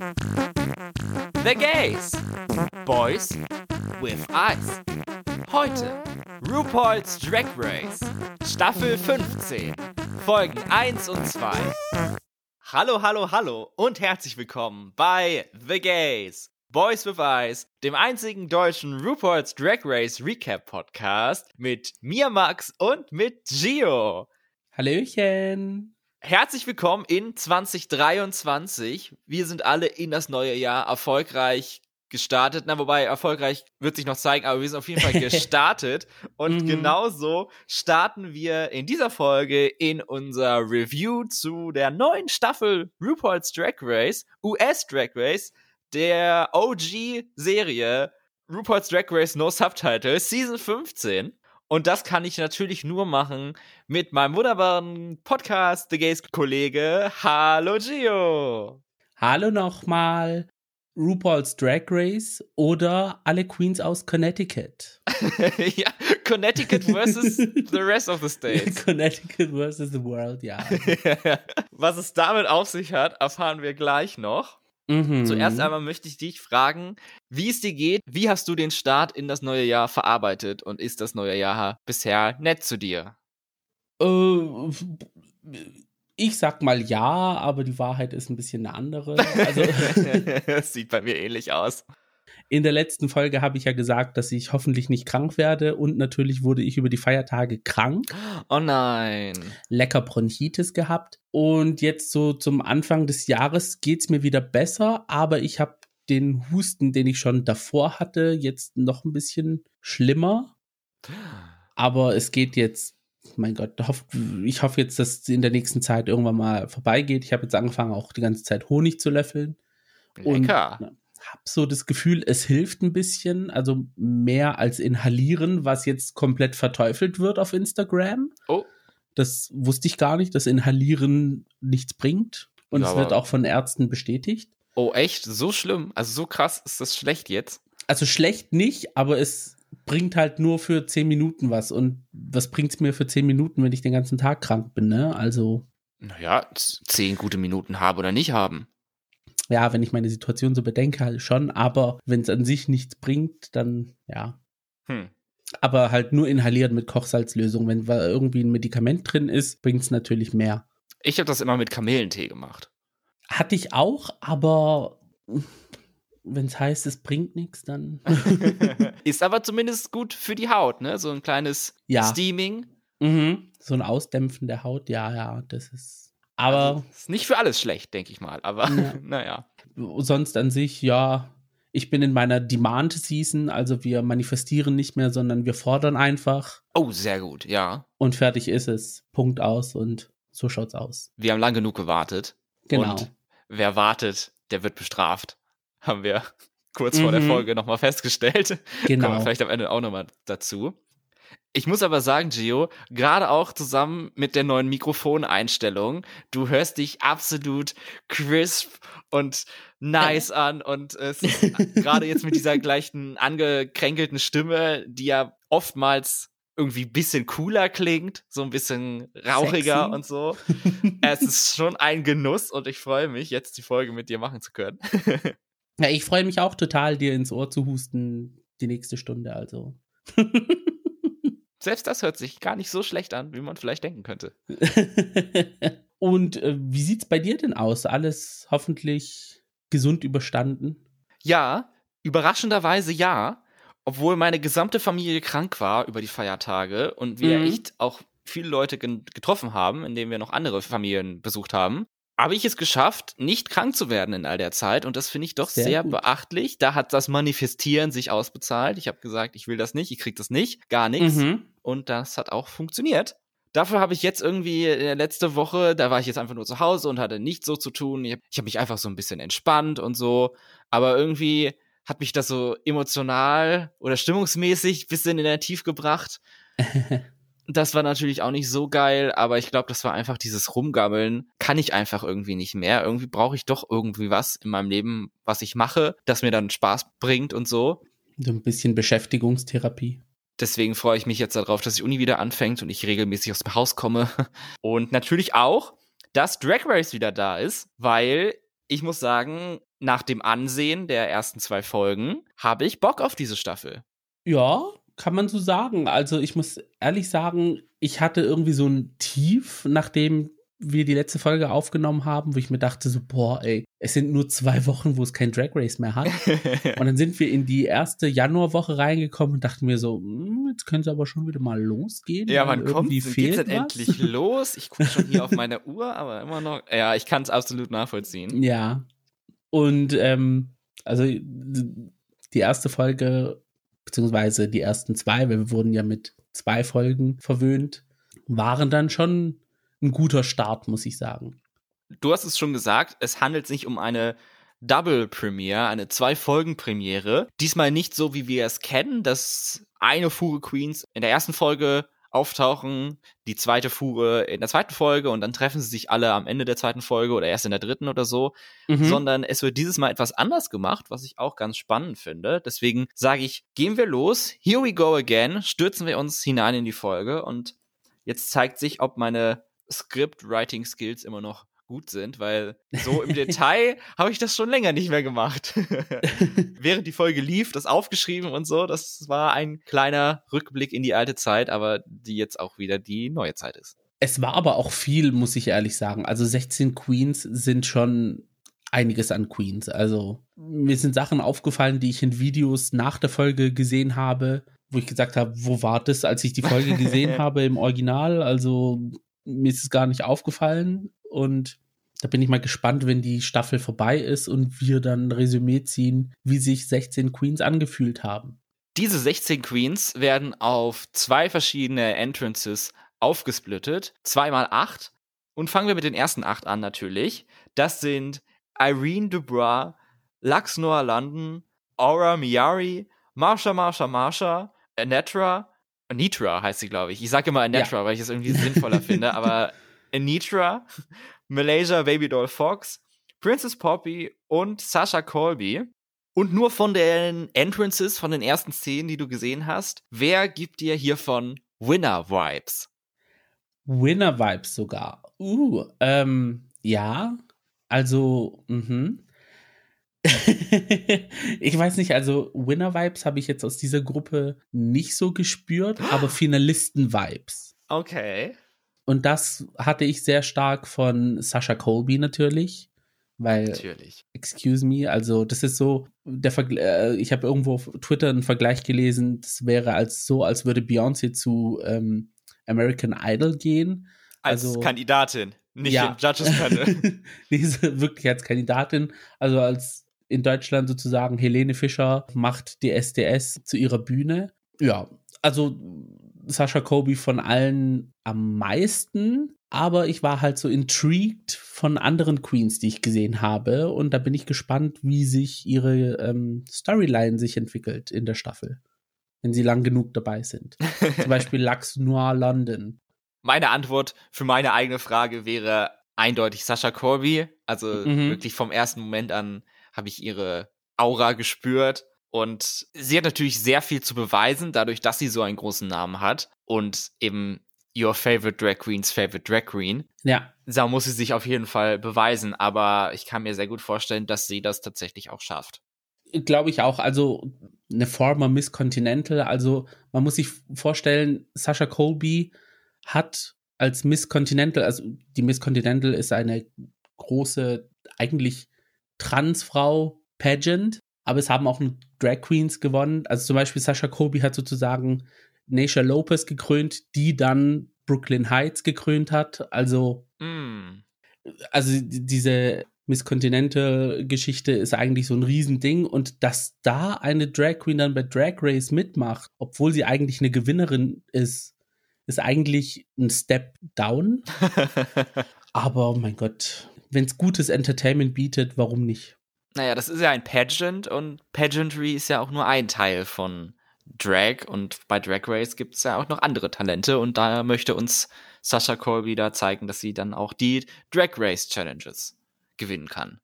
The Gays. Boys with Eyes. Heute RuPaul's Drag Race. Staffel 15. Folgen 1 und 2. Hallo, hallo, hallo und herzlich willkommen bei The Gays. Boys with Eyes, dem einzigen deutschen RuPaul's Drag Race Recap Podcast mit mir, Max, und mit Gio. Hallöchen. Herzlich willkommen in 2023. Wir sind alle in das neue Jahr erfolgreich gestartet. Na, wobei erfolgreich wird sich noch zeigen, aber wir sind auf jeden Fall gestartet. Und Mhm. genauso starten wir in dieser Folge in unser Review zu der neuen Staffel RuPaul's Drag Race, US Drag Race, der OG-Serie RuPaul's Drag Race No Subtitles, Season 15. Und das kann ich natürlich nur machen mit meinem wunderbaren Podcast, The Gays-Kollege. Hallo Gio! Hallo nochmal. RuPaul's Drag Race oder alle Queens aus Connecticut. ja, Connecticut versus the rest of the states. Connecticut versus the world, ja. Was es damit auf sich hat, erfahren wir gleich noch. Mhm. Zuerst einmal möchte ich dich fragen, wie es dir geht. Wie hast du den Start in das neue Jahr verarbeitet und ist das neue Jahr bisher nett zu dir? Äh, ich sag mal ja, aber die Wahrheit ist ein bisschen eine andere. Also das sieht bei mir ähnlich aus. In der letzten Folge habe ich ja gesagt, dass ich hoffentlich nicht krank werde und natürlich wurde ich über die Feiertage krank. Oh nein. lecker Bronchitis gehabt. Und jetzt so zum Anfang des Jahres geht's mir wieder besser, aber ich habe den Husten, den ich schon davor hatte, jetzt noch ein bisschen schlimmer. Aber es geht jetzt, mein Gott, ich hoffe jetzt, dass es in der nächsten Zeit irgendwann mal vorbeigeht. Ich habe jetzt angefangen, auch die ganze Zeit Honig zu löffeln. Und Lecker. Habe so das Gefühl, es hilft ein bisschen, also mehr als inhalieren, was jetzt komplett verteufelt wird auf Instagram. Oh. Das wusste ich gar nicht, dass Inhalieren nichts bringt. Und Ja, es wird auch von Ärzten bestätigt. Oh, echt? So schlimm? Also so krass ist das schlecht jetzt? Also schlecht nicht, aber es bringt halt nur für 10 Minuten was. Und was bringt's mir für 10 Minuten, wenn ich den ganzen Tag krank bin, ne? Also, Naja, zehn gute Minuten haben oder nicht haben. Ja, wenn ich meine Situation so bedenke, halt schon. Aber wenn es an sich nichts bringt, dann, ja, Hm. aber halt nur inhaliert mit Kochsalzlösung. Wenn irgendwie ein Medikament drin ist, bringt es natürlich mehr. Ich habe das immer mit Kamelentee gemacht. Hatte ich auch, aber wenn es heißt, es bringt nichts, dann. ist aber zumindest gut für die Haut, ne? So ein kleines Ja. Steaming. mhm. So ein Ausdämpfen der Haut, ja, ja, das ist. Aber Also, ist nicht für alles schlecht, denke ich mal. Aber Ja. naja. sonst an sich, ja, ich bin in meiner Demand-Season, also wir manifestieren nicht mehr, sondern wir fordern einfach Oh, sehr gut, ja. und fertig ist es. Punkt aus und so schaut's aus. Wir haben lang genug gewartet. Genau. Und wer wartet, der wird bestraft. Haben wir kurz vor der Mhm. Folge nochmal festgestellt. Kommen wir genau. vielleicht am Ende auch nochmal dazu. Ich muss aber sagen, Gio, gerade auch zusammen mit der neuen Mikrofoneinstellung, du hörst dich absolut crisp und nice an und gerade jetzt mit dieser gleichen angekränkelten Stimme, die ja oftmals irgendwie ein bisschen cooler klingt, so ein bisschen rauchiger Sexy. und so. es ist schon ein Genuss und ich freue mich, jetzt die Folge mit dir machen zu können. Ja, ich freue mich auch total, dir ins Ohr zu husten die nächste Stunde, also. Selbst das hört sich gar nicht so schlecht an, wie man vielleicht denken könnte. Und äh, wie sieht's bei dir denn aus? Alles hoffentlich gesund überstanden? Ja, überraschenderweise ja. Obwohl meine gesamte Familie krank war über die Feiertage und wir Mhm. echt auch viele Leute getroffen haben, indem wir noch andere Familien besucht haben, habe ich es geschafft, nicht krank zu werden in all der Zeit. Und das finde ich doch Sehr sehr, beachtlich. Da hat das Manifestieren sich ausbezahlt. Ich habe gesagt, ich will das nicht, ich krieg das nicht, gar nichts. Mhm. Und das hat auch funktioniert. Dafür habe ich jetzt irgendwie äh, letzte Woche, da war ich jetzt einfach nur zu Hause und hatte nichts so zu tun. Ich habe hab mich einfach so ein bisschen entspannt und so. Aber irgendwie hat mich das so emotional oder stimmungsmäßig bisschen in der Tief gebracht. Das war natürlich auch nicht so geil, aber ich glaube, das war einfach dieses Rumgammeln. Kann ich einfach irgendwie nicht mehr. Irgendwie brauche ich doch irgendwie was in meinem Leben, was ich mache, das mir dann Spaß bringt und so. So ein bisschen Beschäftigungstherapie. Deswegen freue ich mich jetzt darauf, dass die Uni wieder anfängt und ich regelmäßig aus dem Haus komme. Und natürlich auch, dass Drag Race wieder da ist, weil ich muss sagen, nach dem Ansehen der ersten zwei Folgen habe ich Bock auf diese Staffel. Ja, kann man so sagen. Also ich muss ehrlich sagen, ich hatte irgendwie so ein Tief, nachdem wir die letzte Folge aufgenommen haben, wo ich mir dachte so, boah, ey, es sind nur zwei Wochen, wo es kein Drag Race mehr hat. und dann sind wir in die erste Januarwoche reingekommen und dachten mir so, hm, jetzt können sie aber schon wieder mal losgehen. Ja, wann kommt geht's denn endlich los? Ich gucke schon hier auf meine Uhr, aber immer noch, ja, ich kann es absolut nachvollziehen. Ja. Und ähm, also die erste Folge, beziehungsweise die ersten zwei, weil wir wurden ja mit zwei Folgen verwöhnt, waren dann schon ein guter Start, muss ich sagen. Du hast es schon gesagt, es handelt sich um eine Double Premiere, eine Zwei-Folgen-Premiere. Diesmal nicht so, wie wir es kennen, dass eine Fuhre Queens in der ersten Folge auftauchen, die zweite Fuhre in der zweiten Folge und dann treffen sie sich alle am Ende der zweiten Folge oder erst in der dritten oder so, mhm. sondern es wird dieses Mal etwas anders gemacht, was ich auch ganz spannend finde. Deswegen sage ich, gehen wir los, here we go again, stürzen wir uns hinein in die Folge und jetzt zeigt sich, ob meine Script-Writing-Skills immer noch gut sind, weil so im Detail habe ich das schon länger nicht mehr gemacht. Während die Folge lief, das aufgeschrieben und so, das war ein kleiner Rückblick in die alte Zeit, aber die jetzt auch wieder die neue Zeit ist. Es war aber auch viel, muss ich ehrlich sagen. Also 16 Queens sind schon einiges an Queens. Also mir sind Sachen aufgefallen, die ich in Videos nach der Folge gesehen habe, wo ich gesagt habe, wo war das, als ich die Folge gesehen habe im Original? Also mir ist es gar nicht aufgefallen und da bin ich mal gespannt, wenn die Staffel vorbei ist und wir dann ein Resümee ziehen, wie sich 16 Queens angefühlt haben. Diese 16 Queens werden auf zwei verschiedene Entrances aufgesplittet, zweimal acht. Und fangen wir mit den ersten acht an natürlich. Das sind Irene Dubois, Lux Noah London, Aura Miari, Marsha Marsha Marsha, Anetra, Anitra heißt sie, glaube ich. Ich sage immer Anitra, ja. weil ich es irgendwie sinnvoller finde, aber Anitra, Malaysia Babydoll Fox, Princess Poppy und Sasha Colby. Und nur von den Entrances, von den ersten Szenen, die du gesehen hast, wer gibt dir hiervon Winner-Vibes? Winner-Vibes sogar. Uh, ähm, ja. Also, mhm. ich weiß nicht, also Winner-Vibes habe ich jetzt aus dieser Gruppe nicht so gespürt, aber Finalisten-Vibes. Okay. Und das hatte ich sehr stark von Sascha Colby natürlich. Weil, natürlich. excuse me, also das ist so, der Vergl äh, ich habe irgendwo auf Twitter einen Vergleich gelesen, das wäre als so, als würde Beyoncé zu ähm, American Idol gehen. Als also, Kandidatin, nicht ja. in Judges Panel. wirklich als Kandidatin, also als in Deutschland sozusagen Helene Fischer macht die SDS zu ihrer Bühne. Ja, also Sascha Kobe von allen am meisten, aber ich war halt so intrigued von anderen Queens, die ich gesehen habe und da bin ich gespannt, wie sich ihre ähm, Storyline sich entwickelt in der Staffel, wenn sie lang genug dabei sind. Zum Beispiel Lux Noir London. Meine Antwort für meine eigene Frage wäre eindeutig Sascha Corby, also mhm. wirklich vom ersten Moment an habe ich ihre Aura gespürt. Und sie hat natürlich sehr viel zu beweisen, dadurch, dass sie so einen großen Namen hat und eben Your Favorite Drag Queen's Favorite Drag Queen. Ja. Da muss sie sich auf jeden Fall beweisen, aber ich kann mir sehr gut vorstellen, dass sie das tatsächlich auch schafft. Glaube ich auch. Also eine former Miss Continental. Also man muss sich vorstellen, Sasha Colby hat als Miss Continental, also die Miss Continental ist eine große, eigentlich Transfrau Pageant, aber es haben auch Drag Queens gewonnen. Also zum Beispiel Sasha Kobe hat sozusagen Nasha Lopez gekrönt, die dann Brooklyn Heights gekrönt hat. Also, mm. also diese Miss Continental Geschichte ist eigentlich so ein Riesending und dass da eine Drag Queen dann bei Drag Race mitmacht, obwohl sie eigentlich eine Gewinnerin ist, ist eigentlich ein Step down. Aber mein Gott, wenn es gutes Entertainment bietet, warum nicht? Naja, das ist ja ein Pageant und Pageantry ist ja auch nur ein Teil von Drag und bei Drag Race gibt es ja auch noch andere Talente und da möchte uns Sasha Colby da zeigen, dass sie dann auch die Drag Race Challenges gewinnen kann.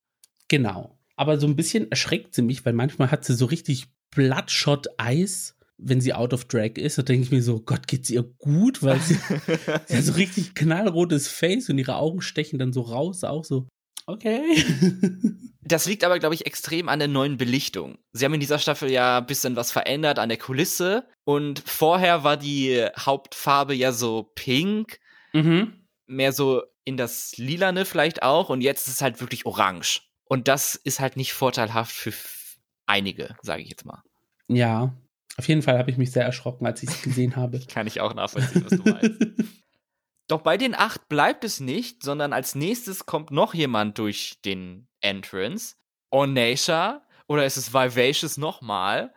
Genau. Aber so ein bisschen erschreckt sie mich, weil manchmal hat sie so richtig Bloodshot Eis, wenn sie out of drag ist. Da denke ich mir so, Gott, geht's ihr gut? Weil sie, sie hat so richtig knallrotes Face und ihre Augen stechen dann so raus, auch so. Okay. Das liegt aber, glaube ich, extrem an der neuen Belichtung. Sie haben in dieser Staffel ja ein bisschen was verändert an der Kulisse. Und vorher war die Hauptfarbe ja so pink. Mhm. Mehr so in das Lilane vielleicht auch. Und jetzt ist es halt wirklich orange. Und das ist halt nicht vorteilhaft für einige, sage ich jetzt mal. Ja, auf jeden Fall habe ich mich sehr erschrocken, als ich es gesehen habe. Kann ich auch nachvollziehen, was du meinst. Doch bei den acht bleibt es nicht, sondern als nächstes kommt noch jemand durch den Entrance. Onesha, oder ist es Vivacious nochmal?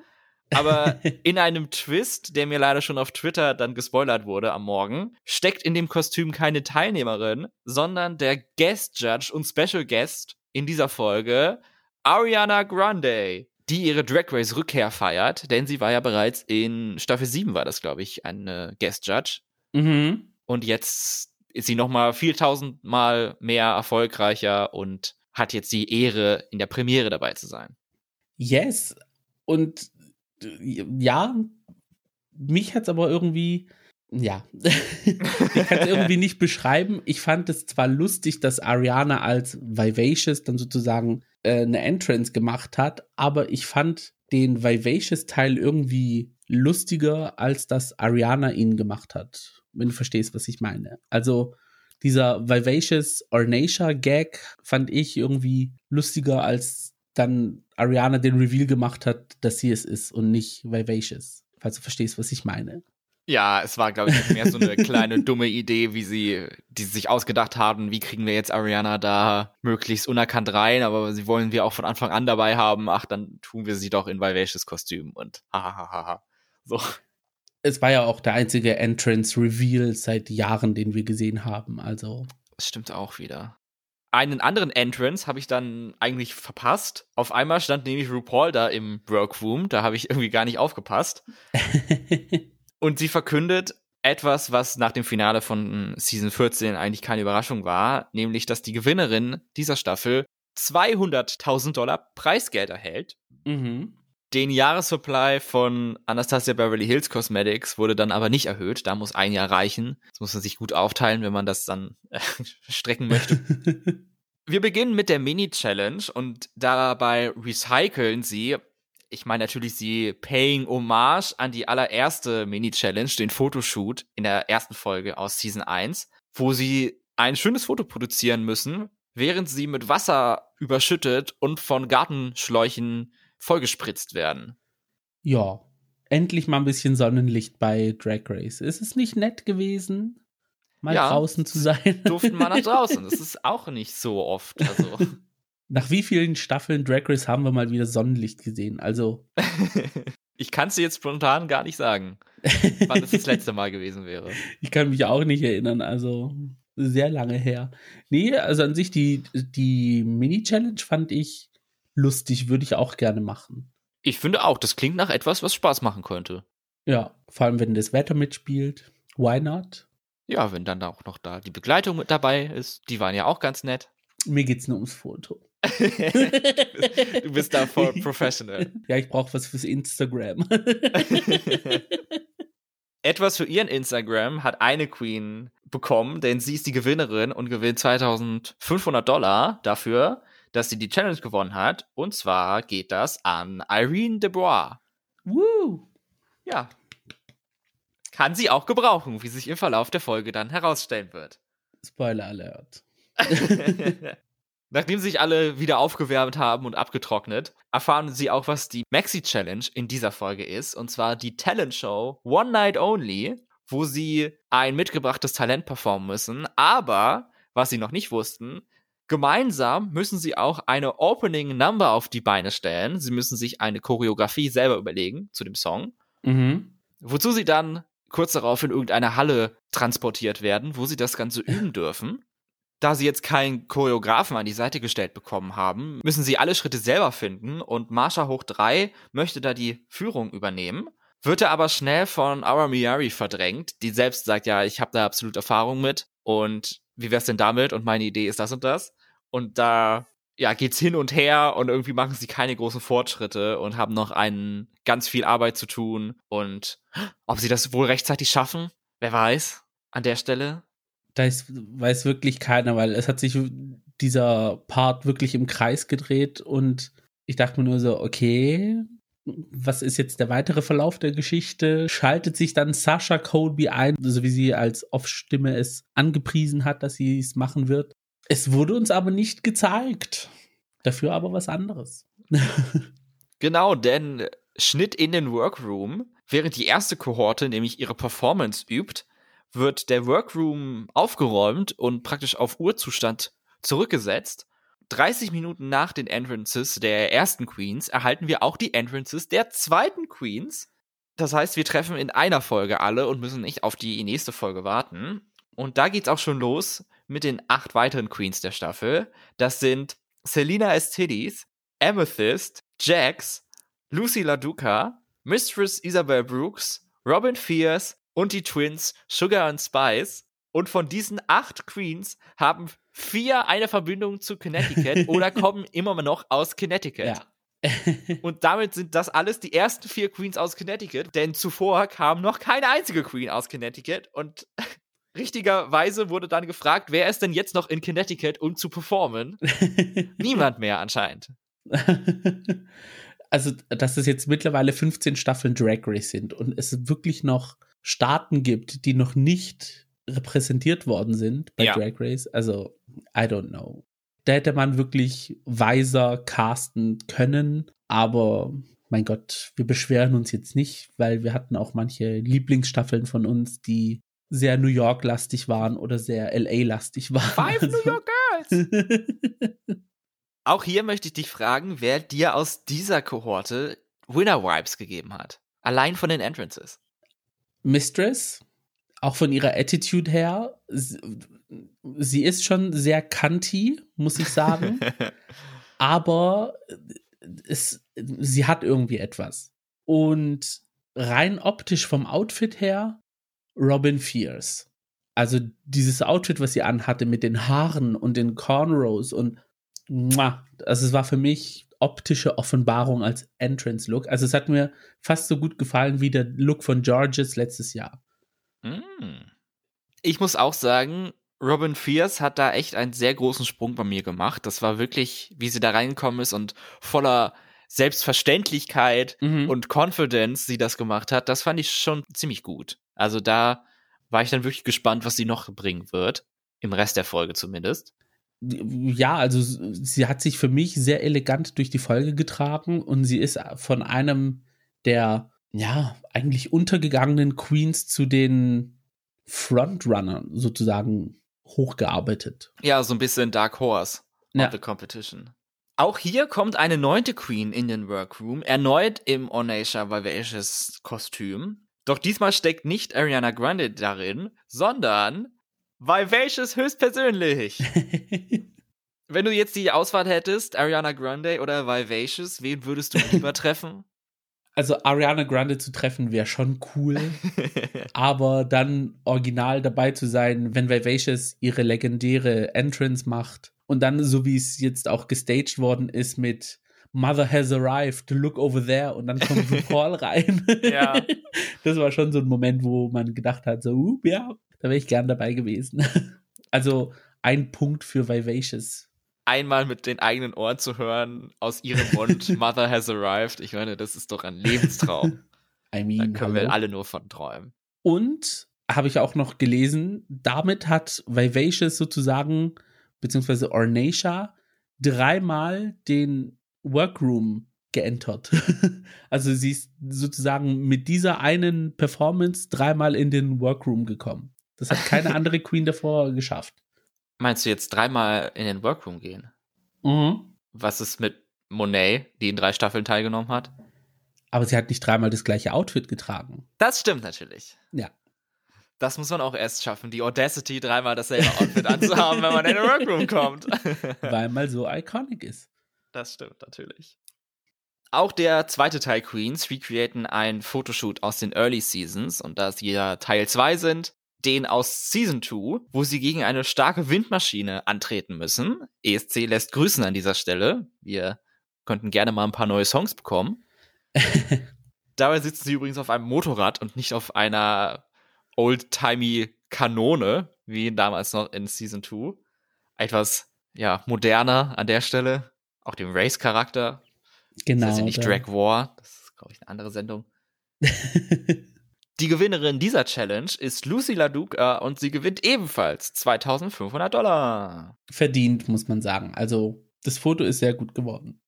Aber in einem Twist, der mir leider schon auf Twitter dann gespoilert wurde am Morgen, steckt in dem Kostüm keine Teilnehmerin, sondern der Guest Judge und Special Guest in dieser Folge, Ariana Grande, die ihre Drag Race Rückkehr feiert, denn sie war ja bereits in Staffel 7 war das, glaube ich, eine Guest Judge. Mhm. Und jetzt ist sie noch mal vieltausendmal mehr erfolgreicher und hat jetzt die Ehre, in der Premiere dabei zu sein. Yes. Und ja, mich hat's aber irgendwie, ja, ich kann es irgendwie nicht beschreiben. Ich fand es zwar lustig, dass Ariana als Vivacious dann sozusagen äh, eine Entrance gemacht hat, aber ich fand den Vivacious-Teil irgendwie lustiger, als dass Ariana ihn gemacht hat wenn du verstehst, was ich meine. Also dieser Vivacious Ornacia Gag fand ich irgendwie lustiger, als dann Ariana den Reveal gemacht hat, dass sie es ist und nicht Vivacious. Falls du verstehst, was ich meine. Ja, es war, glaube ich, mehr so eine kleine dumme Idee, wie sie, die sie sich ausgedacht haben, wie kriegen wir jetzt Ariana da möglichst unerkannt rein, aber sie wollen wir auch von Anfang an dabei haben, ach, dann tun wir sie doch in Vivacious Kostüm und hahaha. So es war ja auch der einzige Entrance-Reveal seit Jahren, den wir gesehen haben. Also. Das stimmt auch wieder. Einen anderen Entrance habe ich dann eigentlich verpasst. Auf einmal stand nämlich RuPaul da im Workroom. Da habe ich irgendwie gar nicht aufgepasst. Und sie verkündet etwas, was nach dem Finale von Season 14 eigentlich keine Überraschung war, nämlich, dass die Gewinnerin dieser Staffel 200.000 Dollar Preisgeld erhält. Mhm. Den Jahressupply von Anastasia Beverly Hills Cosmetics wurde dann aber nicht erhöht. Da muss ein Jahr reichen. Das muss man sich gut aufteilen, wenn man das dann äh, strecken möchte. Wir beginnen mit der Mini-Challenge und dabei recyceln sie, ich meine natürlich sie paying Hommage an die allererste Mini-Challenge, den Fotoshoot in der ersten Folge aus Season 1, wo sie ein schönes Foto produzieren müssen, während sie mit Wasser überschüttet und von Gartenschläuchen vollgespritzt werden. Ja, endlich mal ein bisschen Sonnenlicht bei Drag Race. Ist es nicht nett gewesen, mal ja, draußen zu sein? Durften mal nach draußen. Das ist auch nicht so oft. Also. Nach wie vielen Staffeln Drag Race haben wir mal wieder Sonnenlicht gesehen? Also. ich kann es dir jetzt spontan gar nicht sagen, wann es das letzte Mal gewesen wäre. Ich kann mich auch nicht erinnern, also sehr lange her. Nee, also an sich die, die Mini-Challenge fand ich lustig, würde ich auch gerne machen. Ich finde auch, das klingt nach etwas, was Spaß machen könnte. Ja, vor allem wenn das Wetter mitspielt. Why not? Ja, wenn dann auch noch da die Begleitung mit dabei ist. Die waren ja auch ganz nett. Mir geht's nur ums Foto. du bist da voll professional. Ja, ich brauche was fürs Instagram. Etwas für ihren Instagram hat eine Queen bekommen, denn sie ist die Gewinnerin und gewinnt 2500 Dollar dafür, dass sie die Challenge gewonnen hat. Und zwar geht das an Irene Debois. Woo! Ja. Kann sie auch gebrauchen, wie sich im Verlauf der Folge dann herausstellen wird. Spoiler Alert. Nachdem sich alle wieder aufgewärmt haben und abgetrocknet, erfahren sie auch, was die Maxi Challenge in dieser Folge ist. Und zwar die Talent Show One Night Only, wo sie ein mitgebrachtes Talent performen müssen. Aber, was sie noch nicht wussten, Gemeinsam müssen sie auch eine Opening Number auf die Beine stellen. Sie müssen sich eine Choreografie selber überlegen zu dem Song. Mhm. Wozu sie dann kurz darauf in irgendeine Halle transportiert werden, wo sie das Ganze üben dürfen. Da sie jetzt keinen Choreografen an die Seite gestellt bekommen haben, müssen sie alle Schritte selber finden und Marsha hoch 3 möchte da die Führung übernehmen. Wird er aber schnell von Aura Miyari verdrängt, die selbst sagt, ja, ich habe da absolut Erfahrung mit und wie wär's denn damit? Und meine Idee ist das und das. Und da ja, geht's hin und her und irgendwie machen sie keine großen Fortschritte und haben noch einen ganz viel Arbeit zu tun. Und ob sie das wohl rechtzeitig schaffen, wer weiß, an der Stelle. Da ist, weiß wirklich keiner, weil es hat sich dieser Part wirklich im Kreis gedreht und ich dachte mir nur so, okay, was ist jetzt der weitere Verlauf der Geschichte? Schaltet sich dann Sasha Colby ein, so wie sie als Off-Stimme es angepriesen hat, dass sie es machen wird. Es wurde uns aber nicht gezeigt. Dafür aber was anderes. genau, denn Schnitt in den Workroom, während die erste Kohorte nämlich ihre Performance übt, wird der Workroom aufgeräumt und praktisch auf Urzustand zurückgesetzt. 30 Minuten nach den Entrances der ersten Queens erhalten wir auch die Entrances der zweiten Queens. Das heißt, wir treffen in einer Folge alle und müssen nicht auf die nächste Folge warten. Und da geht's auch schon los mit den acht weiteren Queens der Staffel. Das sind Selina Estidis, Amethyst, Jax, Lucy LaDuca, Mistress Isabel Brooks, Robin Fierce und die Twins Sugar und Spice. Und von diesen acht Queens haben vier eine Verbindung zu Connecticut oder kommen immer noch aus Connecticut. Ja. und damit sind das alles die ersten vier Queens aus Connecticut, denn zuvor kam noch keine einzige Queen aus Connecticut und richtigerweise wurde dann gefragt, wer ist denn jetzt noch in Connecticut, um zu performen? Niemand mehr anscheinend. Also, dass es jetzt mittlerweile 15 Staffeln Drag Race sind und es wirklich noch Staaten gibt, die noch nicht repräsentiert worden sind bei ja. Drag Race. Also, I don't know. Da hätte man wirklich weiser casten können, aber mein Gott, wir beschweren uns jetzt nicht, weil wir hatten auch manche Lieblingsstaffeln von uns, die sehr New York-lastig waren oder sehr LA-lastig waren. Five also. New York Girls! auch hier möchte ich dich fragen, wer dir aus dieser Kohorte Winner-Vibes gegeben hat. Allein von den Entrances. Mistress, auch von ihrer Attitude her, sie ist schon sehr kanty, muss ich sagen. aber es, sie hat irgendwie etwas. Und rein optisch vom Outfit her, Robin Fierce. Also dieses Outfit, was sie anhatte mit den Haaren und den Cornrows und also es war für mich optische Offenbarung als Entrance-Look. Also es hat mir fast so gut gefallen wie der Look von Georges letztes Jahr. Mm. Ich muss auch sagen, Robin Fierce hat da echt einen sehr großen Sprung bei mir gemacht. Das war wirklich, wie sie da reingekommen ist und voller Selbstverständlichkeit mhm. und Confidence sie das gemacht hat. Das fand ich schon ziemlich gut. Also da war ich dann wirklich gespannt, was sie noch bringen wird. Im Rest der Folge zumindest. Ja, also sie hat sich für mich sehr elegant durch die Folge getragen und sie ist von einem der ja, eigentlich untergegangenen Queens zu den Frontrunnern sozusagen hochgearbeitet. Ja, so ein bisschen Dark Horse ja. of the Competition. Auch hier kommt eine neunte Queen in den Workroom, erneut im Onesha Vivacious Kostüm. Doch diesmal steckt nicht Ariana Grande darin, sondern Vivacious höchstpersönlich. Wenn du jetzt die Auswahl hättest, Ariana Grande oder Vivacious, wen würdest du lieber treffen? also Ariana Grande zu treffen wäre schon cool, aber dann original dabei zu sein, wenn Vivacious ihre legendäre Entrance macht und dann so wie es jetzt auch gestaged worden ist mit Mother has arrived, look over there und dann kommt Paul rein. ja. Das war schon so ein Moment, wo man gedacht hat, so, uh, ja, da wäre ich gern dabei gewesen. Also ein Punkt für Vivacious einmal mit den eigenen Ohren zu hören, aus ihrem Mund, Mother has arrived. Ich meine, das ist doch ein Lebenstraum. I mean, da können hallo. wir alle nur von träumen. Und habe ich auch noch gelesen, damit hat Vivacious sozusagen, beziehungsweise Ornacia, dreimal den Workroom geentert. also sie ist sozusagen mit dieser einen Performance dreimal in den Workroom gekommen. Das hat keine andere Queen davor geschafft. Meinst du jetzt dreimal in den Workroom gehen? Mhm. Was ist mit Monet, die in drei Staffeln teilgenommen hat? Aber sie hat nicht dreimal das gleiche Outfit getragen. Das stimmt natürlich. Ja. Das muss man auch erst schaffen, die Audacity dreimal dasselbe Outfit anzuhaben, wenn man in den Workroom kommt. Weil mal so iconic ist. Das stimmt natürlich. Auch der zweite Teil Queens recreaten ein Fotoshoot aus den Early Seasons und da sie ja Teil 2 sind, den aus Season 2, wo sie gegen eine starke Windmaschine antreten müssen. ESC lässt grüßen an dieser Stelle. Wir könnten gerne mal ein paar neue Songs bekommen. Dabei sitzen sie übrigens auf einem Motorrad und nicht auf einer old-timey Kanone, wie damals noch in Season 2. Etwas ja, moderner an der Stelle. Auch dem Race-Charakter. Genau. Das ist ja nicht Drag War. Das ist, glaube ich, eine andere Sendung. Die Gewinnerin dieser Challenge ist Lucy LaDuca und sie gewinnt ebenfalls 2500 Dollar. Verdient, muss man sagen. Also, das Foto ist sehr gut geworden.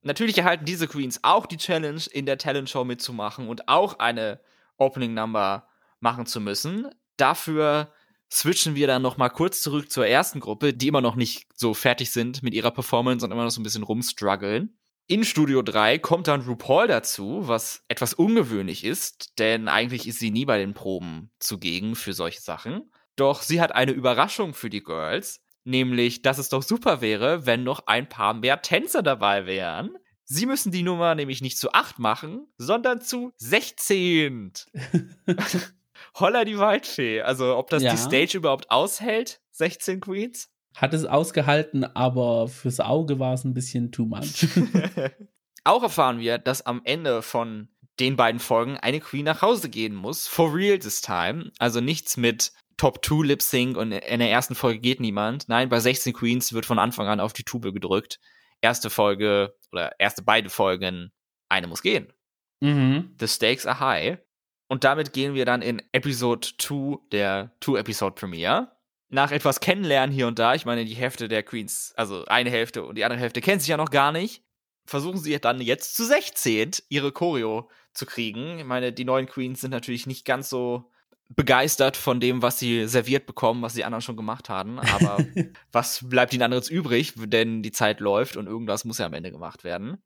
Natürlich erhalten diese Queens auch die Challenge, in der Talent Show mitzumachen und auch eine Opening Number machen zu müssen. Dafür switchen wir dann noch mal kurz zurück zur ersten Gruppe, die immer noch nicht so fertig sind mit ihrer Performance und immer noch so ein bisschen rumstruggeln. In Studio 3 kommt dann RuPaul dazu, was etwas ungewöhnlich ist, denn eigentlich ist sie nie bei den Proben zugegen für solche Sachen. Doch sie hat eine Überraschung für die Girls, nämlich, dass es doch super wäre, wenn noch ein paar mehr Tänzer dabei wären. Sie müssen die Nummer nämlich nicht zu 8 machen, sondern zu 16. Holla die Waldfee. Also, ob das Ja. die Stage überhaupt aushält, 16 Queens? Hat es ausgehalten, aber fürs Auge war es ein bisschen too much. Auch erfahren wir, dass am Ende von den beiden Folgen eine Queen nach Hause gehen muss. For real this time. Also nichts mit Top 2 Lip Sync und in der ersten Folge geht niemand. Nein, bei 16 Queens wird von Anfang an auf die Tube gedrückt. Erste Folge oder erste beide Folgen, eine muss gehen. mhm. The stakes are high. Und damit gehen wir dann in Episode 2 der Two-Episode-Premiere. Nach etwas Kennenlernen hier und da, ich meine, die Hälfte der Queens, also eine Hälfte und die andere Hälfte kennt sich ja noch gar nicht, versuchen sie dann jetzt zu 16 ihre Choreo zu kriegen. Ich meine, die neuen Queens sind natürlich nicht ganz so begeistert von dem, was sie serviert bekommen, was die anderen schon gemacht haben. Aber was bleibt ihnen anderes übrig? Denn die Zeit läuft und irgendwas muss ja am Ende gemacht werden.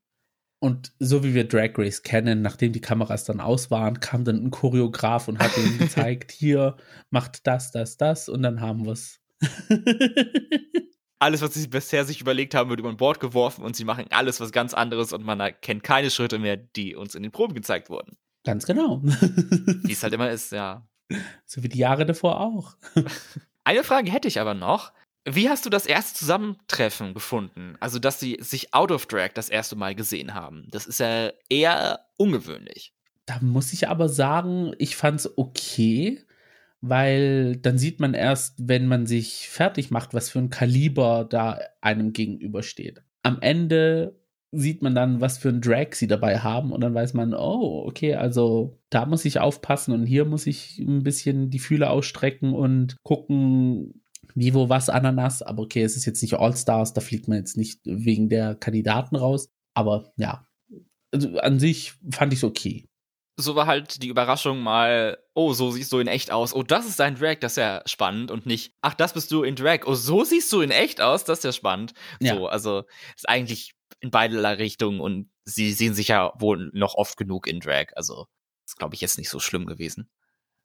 Und so wie wir Drag Race kennen, nachdem die Kameras dann aus waren, kam dann ein Choreograf und hat ihnen gezeigt, hier, macht das, das, das und dann haben wir's. alles, was sie bisher sich überlegt haben, wird über Bord geworfen und sie machen alles was ganz anderes und man erkennt keine Schritte mehr, die uns in den Proben gezeigt wurden. Ganz genau. Wie es halt immer ist, ja. so wie die Jahre davor auch. Eine Frage hätte ich aber noch. Wie hast du das erste Zusammentreffen gefunden? Also, dass sie sich out of drag das erste Mal gesehen haben. Das ist ja eher ungewöhnlich. Da muss ich aber sagen, ich fand's okay, weil dann sieht man erst, wenn man sich fertig macht, was für ein Kaliber da einem gegenübersteht. Am Ende sieht man dann, was für ein Drag sie dabei haben und dann weiß man, oh, okay, also da muss ich aufpassen und hier muss ich ein bisschen die Fühler ausstrecken und gucken, wie, wo, was, Ananas. Aber okay, es ist jetzt nicht All-Stars, da fliegt man jetzt nicht wegen der Kandidaten raus. Aber ja, also an sich fand ich es okay. So war halt die Überraschung mal, oh, so siehst du in echt aus. Oh, das ist dein Drag, das ist ja spannend. Und nicht, ach, das bist du in Drag. Oh, so siehst du in echt aus, das ist ja spannend. Ja. So, also ist eigentlich in beide Richtungen und sie sehen sich ja wohl noch oft genug in Drag. Also ist, glaube ich, jetzt nicht so schlimm gewesen.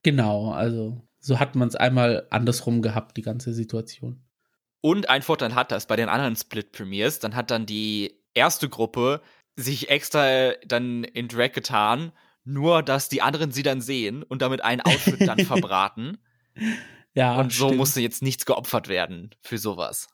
Genau, also so hat man es einmal andersrum gehabt, die ganze Situation. Und ein Vorteil hat das bei den anderen Split-Premiers, dann hat dann die erste Gruppe sich extra dann in Drag getan, nur dass die anderen sie dann sehen und damit ein Outfit dann verbraten. Ja, und so stimmt. musste jetzt nichts geopfert werden für sowas.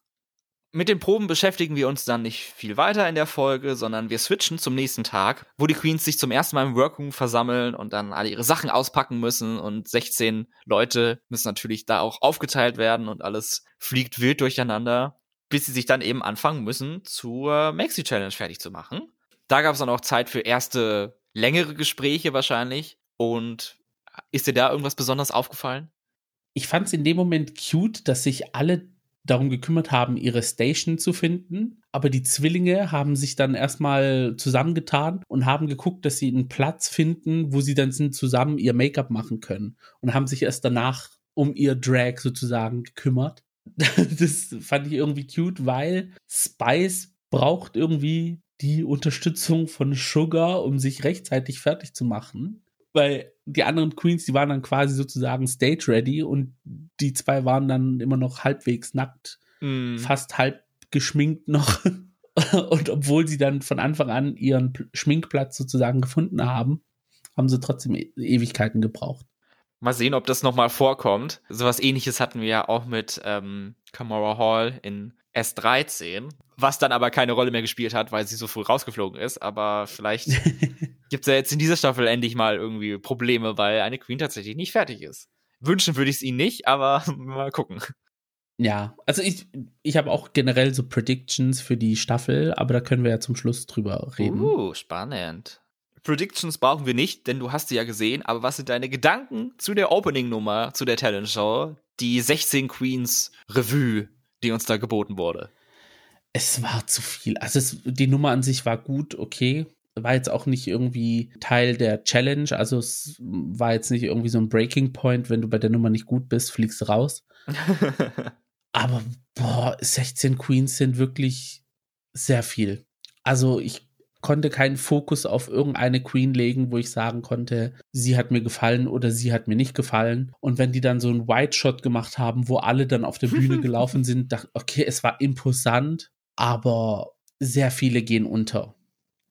Mit den Proben beschäftigen wir uns dann nicht viel weiter in der Folge, sondern wir switchen zum nächsten Tag, wo die Queens sich zum ersten Mal im Workroom versammeln und dann alle ihre Sachen auspacken müssen und 16 Leute müssen natürlich da auch aufgeteilt werden und alles fliegt wild durcheinander, bis sie sich dann eben anfangen müssen, zur Maxi Challenge fertig zu machen. Da gab es dann auch Zeit für erste längere Gespräche wahrscheinlich und ist dir da irgendwas besonders aufgefallen? Ich fand es in dem Moment cute, dass sich alle darum gekümmert haben, ihre Station zu finden. Aber die Zwillinge haben sich dann erstmal zusammengetan und haben geguckt, dass sie einen Platz finden, wo sie dann zusammen ihr Make-up machen können. Und haben sich erst danach um ihr Drag sozusagen gekümmert. Das fand ich irgendwie cute, weil Spice braucht irgendwie die Unterstützung von Sugar, um sich rechtzeitig fertig zu machen. Weil die anderen Queens, die waren dann quasi sozusagen stage ready und die zwei waren dann immer noch halbwegs nackt, Mm. fast halb geschminkt noch. Und obwohl sie dann von Anfang an ihren Schminkplatz sozusagen gefunden haben, haben sie trotzdem e Ewigkeiten gebraucht. Mal sehen, ob das nochmal vorkommt. Sowas ähnliches hatten wir ja auch mit ähm, Kamara Hall in S13, was dann aber keine Rolle mehr gespielt hat, weil sie so früh rausgeflogen ist. Aber vielleicht gibt es ja jetzt in dieser Staffel endlich mal irgendwie Probleme, weil eine Queen tatsächlich nicht fertig ist. Wünschen würde ich es ihnen nicht, aber mal gucken. Ja, also ich, ich habe auch generell so Predictions für die Staffel, aber da können wir ja zum Schluss drüber reden. Uh, spannend. Predictions brauchen wir nicht, denn du hast sie ja gesehen, aber was sind deine Gedanken zu der Opening-Nummer, zu der Talent-Show, die 16 Queens Revue, die uns da geboten wurde? Es war zu viel. Also es, die Nummer an sich war gut, okay. War jetzt auch nicht irgendwie Teil der Challenge. Also es war jetzt nicht irgendwie so ein Breaking Point. Wenn du bei der Nummer nicht gut bist, fliegst du raus. Aber boah, 16 Queens sind wirklich sehr viel. Also ich konnte keinen Fokus auf irgendeine Queen legen, wo ich sagen konnte, sie hat mir gefallen oder sie hat mir nicht gefallen. Und wenn die dann so einen White Shot gemacht haben, wo alle dann auf der Bühne gelaufen sind, dachte okay, es war imposant, aber sehr viele gehen unter.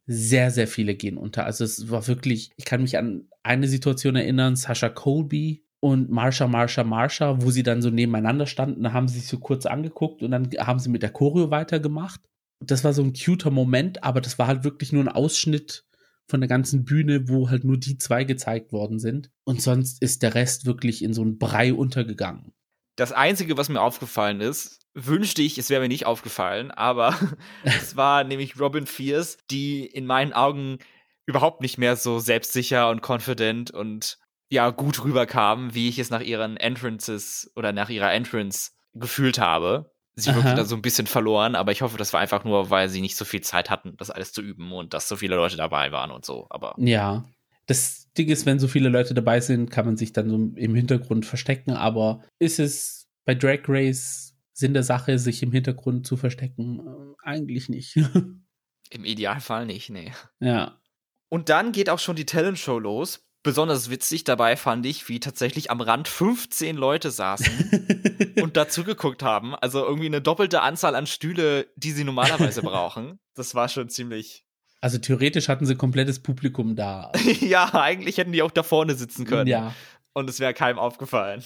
Sehr, sehr viele gehen unter. Also es war wirklich, ich kann mich an eine Situation erinnern, Sasha Colby und Marsha, Marsha, Marsha, wo sie dann so nebeneinander standen, da haben sie sich so kurz angeguckt und dann haben sie mit der Choreo weitergemacht. Das war so ein cuter Moment, aber das war halt wirklich nur ein Ausschnitt von der ganzen Bühne, wo halt nur die zwei gezeigt worden sind. Und sonst ist der Rest wirklich in so einen Brei untergegangen. Das Einzige, was mir aufgefallen ist, wünschte ich, es wäre mir nicht aufgefallen, aber es war nämlich Robin Fierce, die in meinen Augen überhaupt nicht mehr so selbstsicher und confident und ja gut rüberkam, wie ich es nach ihren Entrances oder nach ihrer Entrance gefühlt habe. Sie wirkte da so ein bisschen verloren, aber ich hoffe, das war einfach nur, weil sie nicht so viel Zeit hatten, das alles zu üben und dass so viele Leute dabei waren und so. Aber ja, das Ding ist, wenn so viele Leute dabei sind, kann man sich dann so im Hintergrund verstecken. Aber ist es bei Drag Race Sinn der Sache, sich im Hintergrund zu verstecken? Äh, eigentlich nicht. Im Idealfall nicht, nee. Ja. Und dann geht auch schon die Talent-Show los besonders witzig dabei fand ich, wie tatsächlich am Rand 15 Leute saßen und dazu geguckt haben. Also irgendwie eine doppelte Anzahl an Stühle, die sie normalerweise brauchen. Das war schon ziemlich. Also theoretisch hatten sie komplettes Publikum da. ja, eigentlich hätten die auch da vorne sitzen können. Ja. Und es wäre keinem aufgefallen.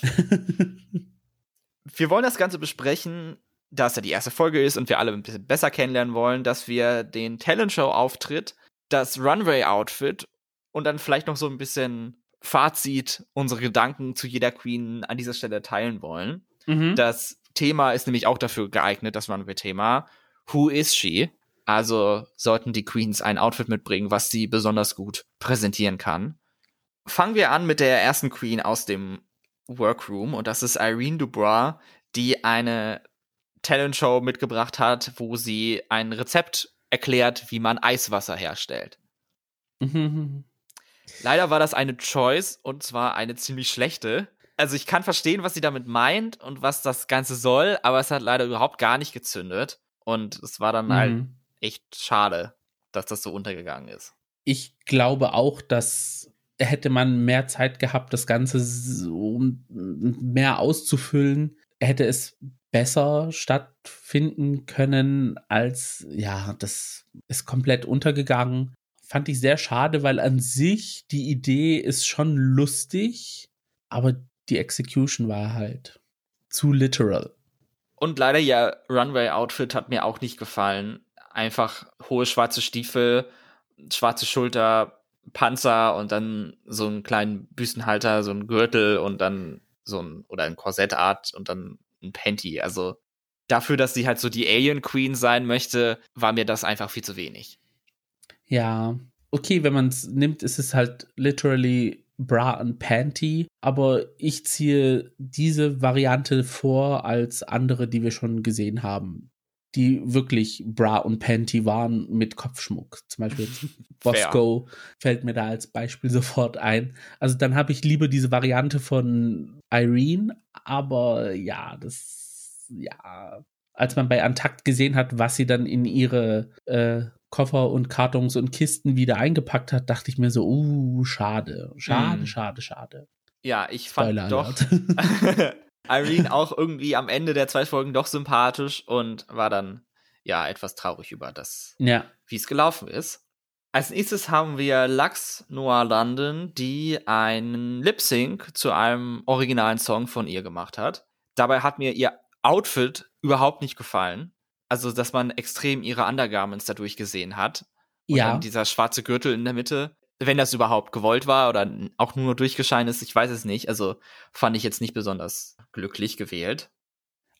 wir wollen das Ganze besprechen, da es ja die erste Folge ist und wir alle ein bisschen besser kennenlernen wollen, dass wir den Talent Show Auftritt, das Runway Outfit und dann vielleicht noch so ein bisschen Fazit, unsere Gedanken zu jeder Queen an dieser Stelle teilen wollen. Mhm. Das Thema ist nämlich auch dafür geeignet, das Runway-Thema. Who is she? Also sollten die Queens ein Outfit mitbringen, was sie besonders gut präsentieren kann. Fangen wir an mit der ersten Queen aus dem Workroom und das ist Irene Dubois, die eine Talent-Show mitgebracht hat, wo sie ein Rezept erklärt, wie man Eiswasser herstellt. Mhm. Leider war das eine Choice und zwar eine ziemlich schlechte. Also ich kann verstehen, was sie damit meint und was das Ganze soll, aber es hat leider überhaupt gar nicht gezündet. Und es war dann halt mhm. halt echt schade, dass das so untergegangen ist. Ich glaube auch, dass hätte man mehr Zeit gehabt, das Ganze so mehr auszufüllen, hätte es besser stattfinden können, als ja, das ist komplett untergegangen fand ich sehr schade, weil an sich die Idee ist schon lustig, aber die Execution war halt zu literal. Und leider ja, Runway-Outfit hat mir auch nicht gefallen. Einfach hohe schwarze Stiefel, schwarze Schulter, Panzer und dann so einen kleinen Büstenhalter, so ein Gürtel und dann so ein, oder ein Korsettart und dann ein Panty. Also dafür, dass sie halt so die Alien Queen sein möchte, war mir das einfach viel zu wenig. Ja, okay, wenn man es nimmt, ist es halt literally Bra and Panty, aber ich ziehe diese Variante vor als andere, die wir schon gesehen haben, die wirklich Bra und Panty waren mit Kopfschmuck. Zum Beispiel Bosco fällt mir da als Beispiel sofort ein. Also dann habe ich lieber diese Variante von Irene, aber ja, das, ja, als man bei Antakt gesehen hat, was sie dann in ihre äh, Koffer und Kartons und Kisten wieder eingepackt hat, dachte ich mir so, uh, schade, schade, mm. schade, schade. Ja, ich Spoiler fand doch Irene auch irgendwie am Ende der zwei Folgen doch sympathisch und war dann ja etwas traurig über das, ja. wie es gelaufen ist. Als nächstes haben wir Lux Noir London, die einen Lip Sync zu einem originalen Song von ihr gemacht hat. Dabei hat mir ihr Outfit überhaupt nicht gefallen. Also, dass man extrem ihre Undergarments dadurch gesehen hat. Und ja. dieser schwarze Gürtel in der Mitte. Wenn das überhaupt gewollt war oder auch nur durchgescheint ist, ich weiß es nicht. Also fand ich jetzt nicht besonders glücklich gewählt.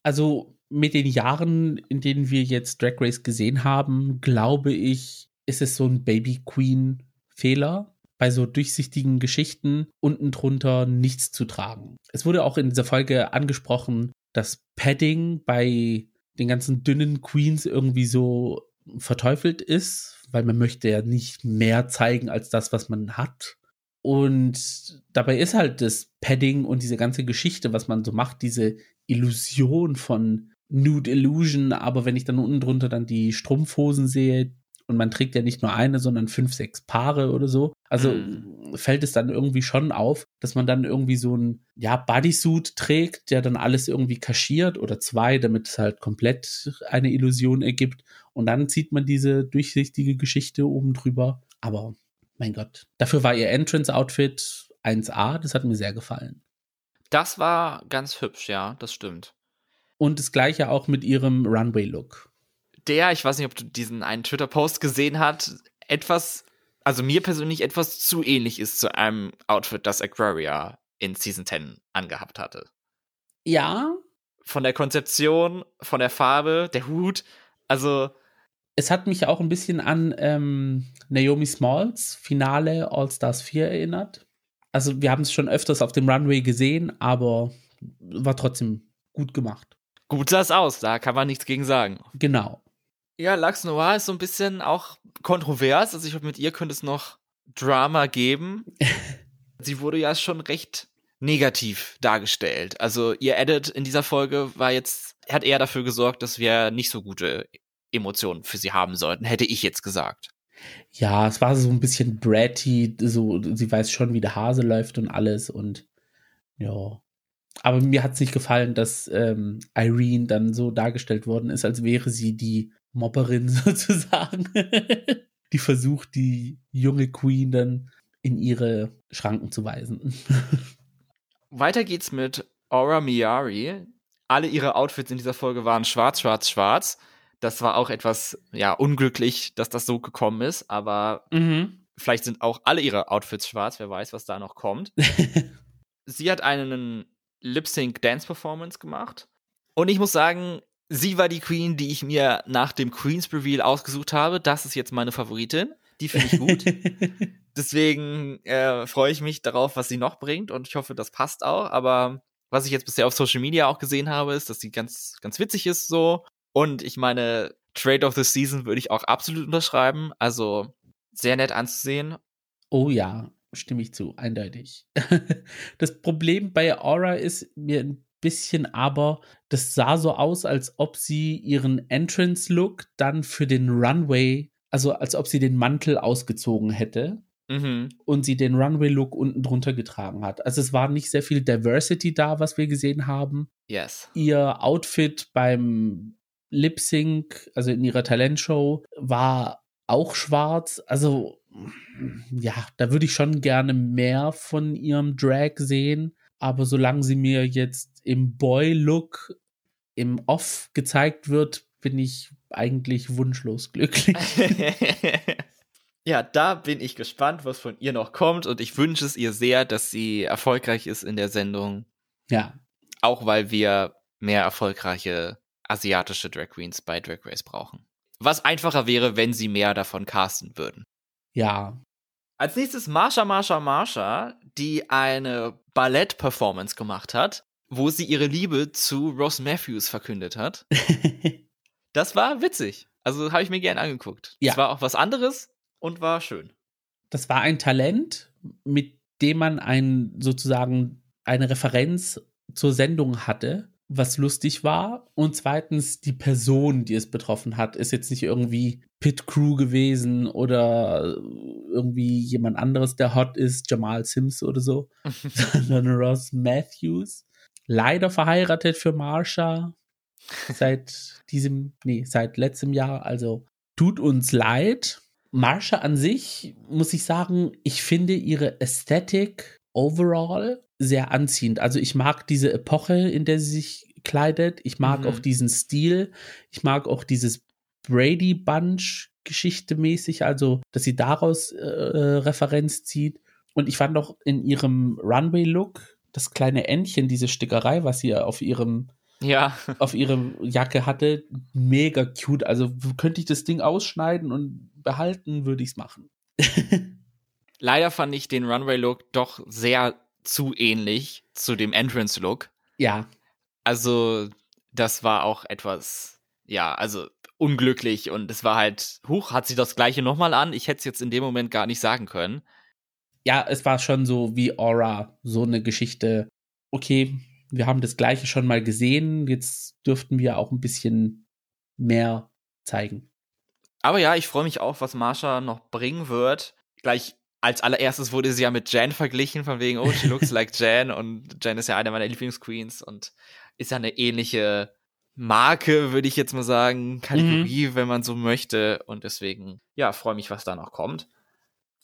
Also mit den Jahren, in denen wir jetzt Drag Race gesehen haben, glaube ich, ist es so ein Baby Queen Fehler, bei so durchsichtigen Geschichten unten drunter nichts zu tragen. Es wurde auch in dieser Folge angesprochen, dass Padding bei den ganzen dünnen Queens irgendwie so verteufelt ist, weil man möchte ja nicht mehr zeigen als das, was man hat. Und dabei ist halt das Padding und diese ganze Geschichte, was man so macht, diese Illusion von Nude Illusion, aber wenn ich dann unten drunter dann die Strumpfhosen sehe, und man trägt ja nicht nur eine, sondern fünf, sechs Paare oder so. Also mhm. fällt es dann irgendwie schon auf, dass man dann irgendwie so ein ja, Bodysuit trägt, der dann alles irgendwie kaschiert oder zwei, damit es halt komplett eine Illusion ergibt. Und dann zieht man diese durchsichtige Geschichte oben drüber. Aber mein Gott, dafür war ihr Entrance-Outfit 1A, das hat mir sehr gefallen. Das war ganz hübsch, ja, das stimmt. Und das gleiche auch mit ihrem Runway-Look der, ich weiß nicht, ob du diesen einen Twitter-Post gesehen hast, etwas, also mir persönlich etwas zu ähnlich ist zu einem Outfit, das Aquaria in Season 10 angehabt hatte. Ja. Von der Konzeption, von der Farbe, der Hut, also. Es hat mich auch ein bisschen an ähm, Naomi Smalls Finale All Stars 4 erinnert. Also wir haben es schon öfters auf dem Runway gesehen, aber war trotzdem gut gemacht. Gut sah es aus, da kann man nichts gegen sagen. Genau. Ja, Lux Noir ist so ein bisschen auch kontrovers. Also ich glaube, mit ihr könnte es noch Drama geben. Sie wurde ja schon recht negativ dargestellt. Also ihr Edit in dieser Folge war jetzt, hat eher dafür gesorgt, dass wir nicht so gute Emotionen für sie haben sollten, hätte ich jetzt gesagt. Ja, es war so ein bisschen bratty, so, sie weiß schon, wie der Hase läuft und alles und ja. Aber mir hat es nicht gefallen, dass ähm, Irene dann so dargestellt worden ist, als wäre sie die Mobberin sozusagen, die versucht, die junge Queen dann in ihre Schranken zu weisen. Weiter geht's mit Aura Miyari. Alle ihre Outfits in dieser Folge waren schwarz, schwarz, schwarz. Das war auch etwas, ja, unglücklich, dass das so gekommen ist, aber mhm. vielleicht sind auch alle ihre Outfits schwarz, wer weiß, was da noch kommt. Sie hat einen Lip-Sync-Dance-Performance gemacht. Und ich muss sagen, sie war die Queen, die ich mir nach dem Queens Reveal ausgesucht habe. Das ist jetzt meine Favoritin. Die finde ich gut. Deswegen äh, freue ich mich darauf, was sie noch bringt und ich hoffe, das passt auch. Aber was ich jetzt bisher auf Social Media auch gesehen habe, ist, dass sie ganz, ganz witzig ist so. Und ich meine, Trade of the Season würde ich auch absolut unterschreiben. Also sehr nett anzusehen. Oh ja, stimme ich zu, eindeutig. das Problem bei Aura ist mir ein bisschen, aber das sah so aus, als ob sie ihren Entrance-Look dann für den Runway, also als ob sie den Mantel ausgezogen hätte. Mhm. Und sie den Runway-Look unten drunter getragen hat. Also es war nicht sehr viel Diversity da, was wir gesehen haben. Yes. Ihr Outfit beim Lip Sync, also in ihrer Talentshow, war auch schwarz. Also ja, da würde ich schon gerne mehr von ihrem Drag sehen. Aber solange sie mir jetzt im Boy-Look im Off gezeigt wird, bin ich eigentlich wunschlos glücklich. ja, da bin ich gespannt, was von ihr noch kommt und ich wünsche es ihr sehr, dass sie erfolgreich ist in der Sendung. Ja. Auch weil wir mehr erfolgreiche asiatische Drag Queens bei Drag Race brauchen. Was einfacher wäre, wenn sie mehr davon casten würden. Ja, als nächstes Marsha, Marsha, Marsha, die eine Ballett-Performance gemacht hat, wo sie ihre Liebe zu Ross Matthews verkündet hat. das war witzig. Also habe ich mir gern angeguckt. Ja. Es war auch was anderes und war schön. Das war ein Talent, mit dem man ein, sozusagen eine Referenz zur Sendung hatte, was lustig war. Und zweitens, die Person, die es betroffen hat, ist jetzt nicht irgendwie Pit Crew gewesen oder irgendwie jemand anderes, der hot ist, Jamal Sims oder so, sondern Ross Matthews. Leider verheiratet für Marsha seit diesem, nee, seit letztem Jahr. Also tut uns leid. Marsha an sich, muss ich sagen, ich finde ihre Ästhetik overall sehr anziehend. Also ich mag diese Epoche, in der sie sich kleidet. Ich mag mhm. auch diesen Stil. Ich mag auch dieses Brady Bunch Geschichte mäßig, also dass sie daraus äh, Referenz zieht. Und ich fand auch in ihrem Runway-Look das kleine Entchen, diese Stickerei, was sie auf ihrem ja. auf ihre Jacke hatte. Mega cute. Also könnte ich das Ding ausschneiden und behalten, würde ich es machen. Leider fand ich den Runway-Look doch sehr zu ähnlich zu dem Entrance-Look. Ja. Also, das war auch etwas, ja, also unglücklich und es war halt, huch, hat sie das gleiche nochmal an? Ich hätte es jetzt in dem Moment gar nicht sagen können. Ja, es war schon so wie Aura, so eine Geschichte. Okay, wir haben das gleiche schon mal gesehen, jetzt dürften wir auch ein bisschen mehr zeigen. Aber ja, ich freue mich auch, was Marsha noch bringen wird. Gleich als allererstes wurde sie ja mit Jan verglichen, von wegen, oh, she looks like Jan. Und Jan ist ja eine meiner Lieblingsqueens und ist ja eine ähnliche Marke, würde ich jetzt mal sagen, Kategorie, mhm. wenn man so möchte. Und deswegen, ja, freue mich, was da noch kommt.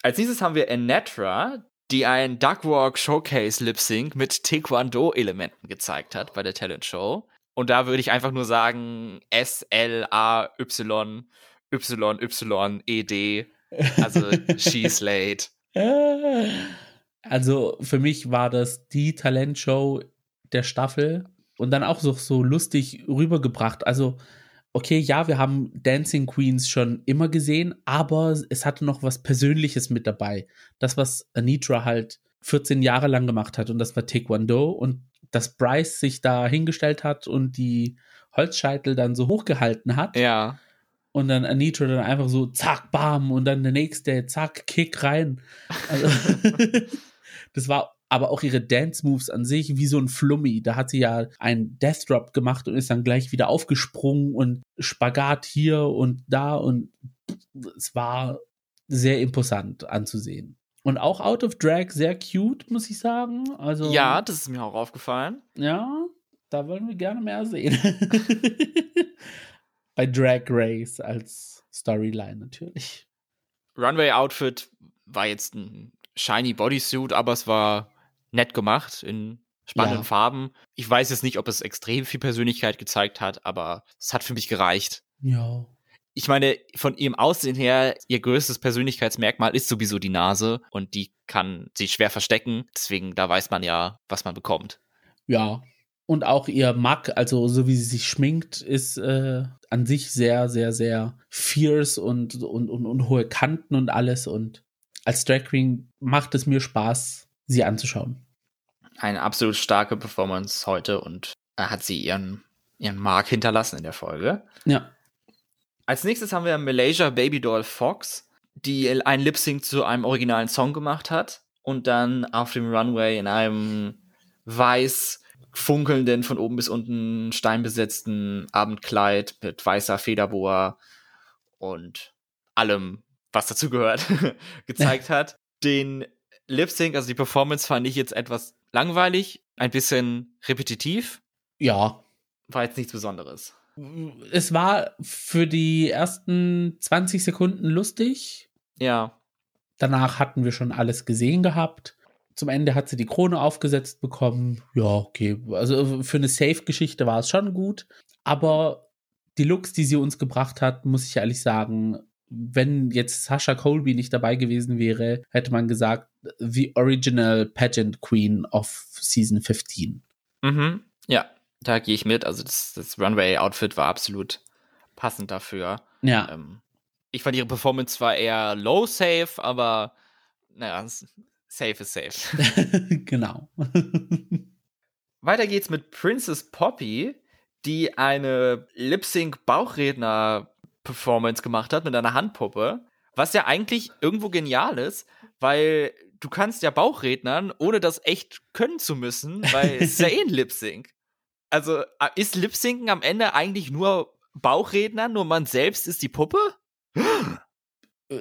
Als nächstes haben wir Enetra, die ein Duckwalk Showcase Lip Sync mit Taekwondo-Elementen gezeigt hat bei der Talent Show. Und da würde ich einfach nur sagen S L A Y Y Y E D also She's Late. Also für mich war das die Talentshow der Staffel und dann auch so, so lustig rübergebracht. Also, okay, ja, wir haben Dancing Queens schon immer gesehen, aber es hatte noch was Persönliches mit dabei. Das, was Anitra halt 14 Jahre lang gemacht hat und das war Taekwondo und dass Bryce sich da hingestellt hat und die Holzscheitel dann so hochgehalten hat. Ja und dann Anitra dann einfach so zack, bam und dann der nächste, zack, Kick rein. Also, das war aber auch ihre Dance Moves an sich wie so ein Flummi. Da hat sie ja einen Death Drop gemacht und ist dann gleich wieder aufgesprungen und Spagat hier und da und es war sehr imposant anzusehen. Und auch Out of Drag sehr cute, muss ich sagen. Also Ja, das ist mir auch aufgefallen. Ja, da wollen wir gerne mehr sehen. bei Drag Race als Storyline natürlich. Runway Outfit war jetzt ein shiny Bodysuit, aber es war nett gemacht in spannenden ja. Farben. Ich weiß jetzt nicht, ob es extrem viel Persönlichkeit gezeigt hat, aber es hat für mich gereicht. Ja. Ich meine, von ihrem Aussehen her, ihr größtes Persönlichkeitsmerkmal ist sowieso die Nase und die kann sich schwer verstecken. Deswegen, da weiß man ja, was man bekommt. Ja, und auch ihr Mack, also so wie sie sich schminkt, ist äh, an sich sehr, sehr, sehr fierce und, und, und, und hohe Kanten und alles. Und als Drag Queen macht es mir Spaß, sie anzuschauen. Eine absolut starke Performance heute und hat sie ihren, ihren Mark hinterlassen in der Folge. Ja. Als nächstes haben wir Malaysia Baby Doll Fox, die ein Lip Sync zu einem originalen Song gemacht hat und dann auf dem Runway in einem weiß funkelnden, von oben bis unten steinbesetzten Abendkleid mit weißer Federboa und allem, was dazu gehört, gezeigt hat. Den Lip Sync, also die Performance, fand ich jetzt etwas langweilig, ein bisschen repetitiv. Ja. War jetzt nichts Besonderes. Es war für die ersten 20 Sekunden lustig. Ja. Danach hatten wir schon alles gesehen gehabt. Zum Ende hat sie die Krone aufgesetzt bekommen. Ja, okay. Also für eine Safe-Geschichte war es schon gut. Aber die Looks, die sie uns gebracht hat, muss ich ehrlich sagen, wenn jetzt Sasha Colby nicht dabei gewesen wäre, hätte man gesagt, the original pageant queen of season 15. Mhm. Ja, da gehe ich mit. Also das, das Runway-Outfit war absolut passend dafür. Ja. Ähm, ich fand ihre Performance zwar eher low safe, aber naja, Safe is safe. genau. Weiter geht's mit Princess Poppy, die eine Lip-Sync-Bauchredner-Performance gemacht hat mit einer Handpuppe. Was ja eigentlich irgendwo genial ist, weil du kannst ja Bauchrednern, ohne das echt können zu müssen, weil es ist ja eh ein Lip-Sync. Also ist Lip-Syncen am Ende eigentlich nur Bauchrednern, nur man selbst ist die Puppe? Äh,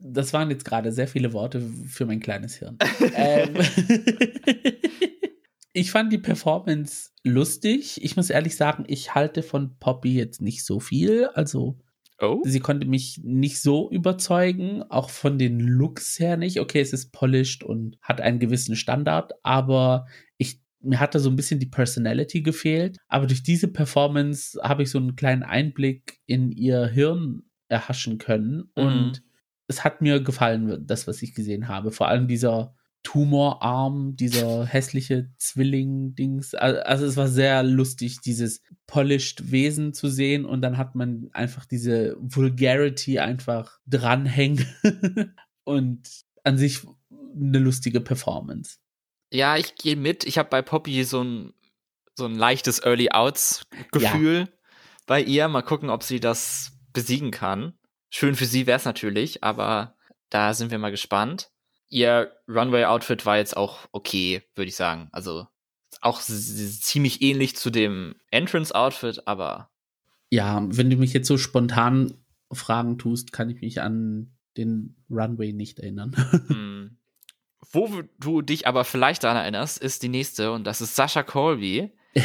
das waren jetzt gerade sehr viele Worte für mein kleines Hirn. ähm, ich fand die Performance lustig. Ich muss ehrlich sagen, ich halte von Poppy jetzt nicht so viel. Also, oh. sie konnte mich nicht so überzeugen, auch von den Looks her nicht. Okay, es ist polished und hat einen gewissen Standard, aber ich mir hat da so ein bisschen die Personality gefehlt. Aber durch diese Performance habe ich so einen kleinen Einblick in ihr Hirn erhaschen können. Mhm. Und es hat mir gefallen, das, was ich gesehen habe. Vor allem dieser Tumorarm, dieser hässliche Zwilling-Dings. Also es war sehr lustig, dieses polished Wesen zu sehen und dann hat man einfach diese Vulgarity einfach dranhängen und an sich eine lustige Performance. Ja, ich gehe mit. Ich habe bei Poppy so ein, so ein leichtes Early Outs-Gefühl ja. bei ihr. Mal gucken, ob sie das besiegen kann. Schön für sie wäre es natürlich, aber da sind wir mal gespannt. Ihr Runway-Outfit war jetzt auch okay, würde ich sagen. Also auch ziemlich ähnlich zu dem Entrance-Outfit, aber. Ja, wenn du mich jetzt so spontan fragen tust, kann ich mich an den Runway nicht erinnern. hm. Wo du dich aber vielleicht daran erinnerst, ist die nächste und das ist Sascha Colby,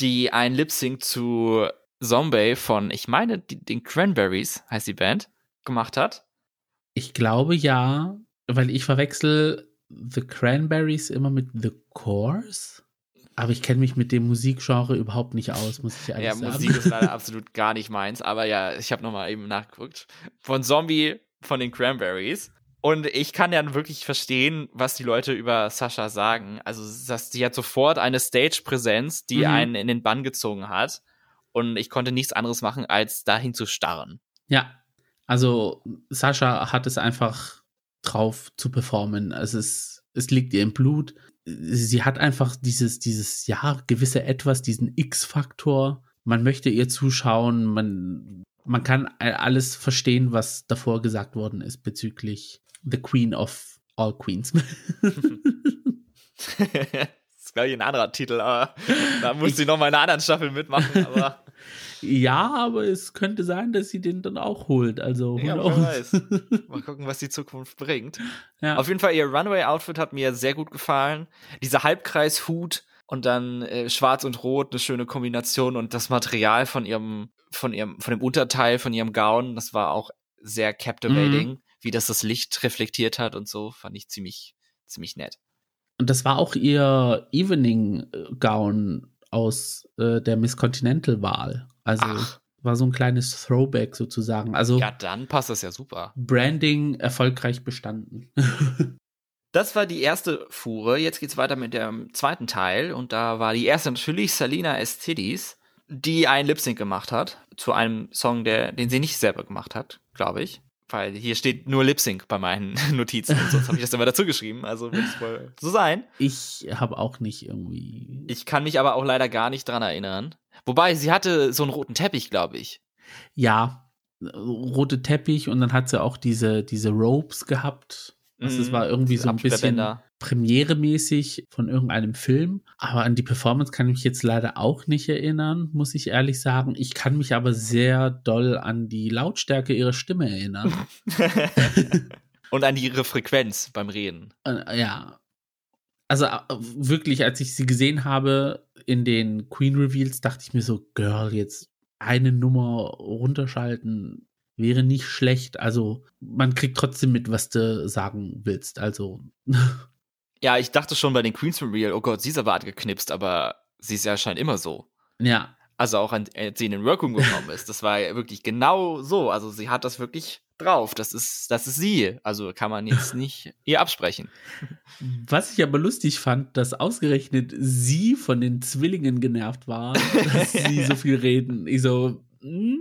die ein Lip Sync zu Zombie von, ich meine, die, den Cranberries heißt die Band, gemacht hat. Ich glaube ja, weil ich verwechsel The Cranberries immer mit The Course. Aber ich kenne mich mit dem Musikgenre überhaupt nicht aus, muss ich ehrlich ja, sagen. Ja, Musik ist leider absolut gar nicht meins. Aber ja, ich habe nochmal eben nachgeguckt. Von Zombie von den Cranberries. Und ich kann ja wirklich verstehen, was die Leute über Sascha sagen. Also, dass die hat sofort eine Stage-Präsenz, die mhm. einen in den Bann gezogen hat. Und ich konnte nichts anderes machen, als dahin zu starren. Ja, also Sascha hat es einfach drauf zu performen. Es ist, es liegt ihr im Blut. Sie hat einfach dieses, dieses, ja, gewisse Etwas, diesen X-Faktor. Man möchte ihr zuschauen, man, man kann alles verstehen, was davor gesagt worden ist bezüglich The Queen of All Queens. das ist, glaube ich, ein anderer Titel, aber da muss sie noch mal in einer anderen Staffel mitmachen, aber. Ja, aber es könnte sein, dass sie den dann auch holt. Also, ja, wer weiß. Mal gucken, was die Zukunft bringt. Ja. Auf jeden Fall, ihr Runway-Outfit hat mir sehr gut gefallen. Dieser Halbkreishut und dann äh, schwarz und rot, eine schöne Kombination und das Material von ihrem, von ihrem, von dem Unterteil, von ihrem Gown, das war auch sehr captivating, mhm. wie das das Licht reflektiert hat und so, fand ich ziemlich, ziemlich nett. Und das war auch ihr Evening Gown aus äh, der Miss Continental-Wahl. Also Ach. war so ein kleines Throwback sozusagen. Also ja, dann passt das ja super. Branding erfolgreich bestanden. das war die erste Fuhre. Jetzt geht's weiter mit dem zweiten Teil. Und da war die erste natürlich Salina Estidis, die einen Lip Sync gemacht hat zu einem Song, der, den sie nicht selber gemacht hat, glaube ich weil hier steht nur Lip Sync bei meinen Notizen und sonst habe ich das immer dazu geschrieben, also wird es wohl so sein. Ich habe auch nicht irgendwie. Ich kann mich aber auch leider gar nicht dran erinnern. Wobei, sie hatte so einen roten Teppich, glaube ich. Ja, rote Teppich und dann hat sie auch diese, diese Ropes gehabt. Also es mhm, war irgendwie so ein bisschen premieremäßig von irgendeinem Film. Aber an die Performance kann ich mich jetzt leider auch nicht erinnern, muss ich ehrlich sagen. Ich kann mich aber sehr doll an die Lautstärke ihrer Stimme erinnern. Und an ihre Frequenz beim Reden. Ja. Also äh, wirklich, als ich sie gesehen habe in den Queen Reveals, dachte ich mir so, Girl, jetzt eine Nummer runterschalten wäre nicht schlecht. Also man kriegt trotzdem mit, was du sagen willst. Also. ja, ich dachte schon bei den Queens Real, oh Gott, sie ist aber geknipst, aber sie ist ja anscheinend immer so. Ja. Also auch als sie in den Workroom gekommen ist. Das war ja wirklich genau so. Also sie hat das wirklich drauf. Das ist, das ist sie. Also kann man jetzt nicht ihr absprechen. Was ich aber lustig fand, dass ausgerechnet sie von den Zwillingen genervt war, dass sie so viel reden. Ich so, mh, hm,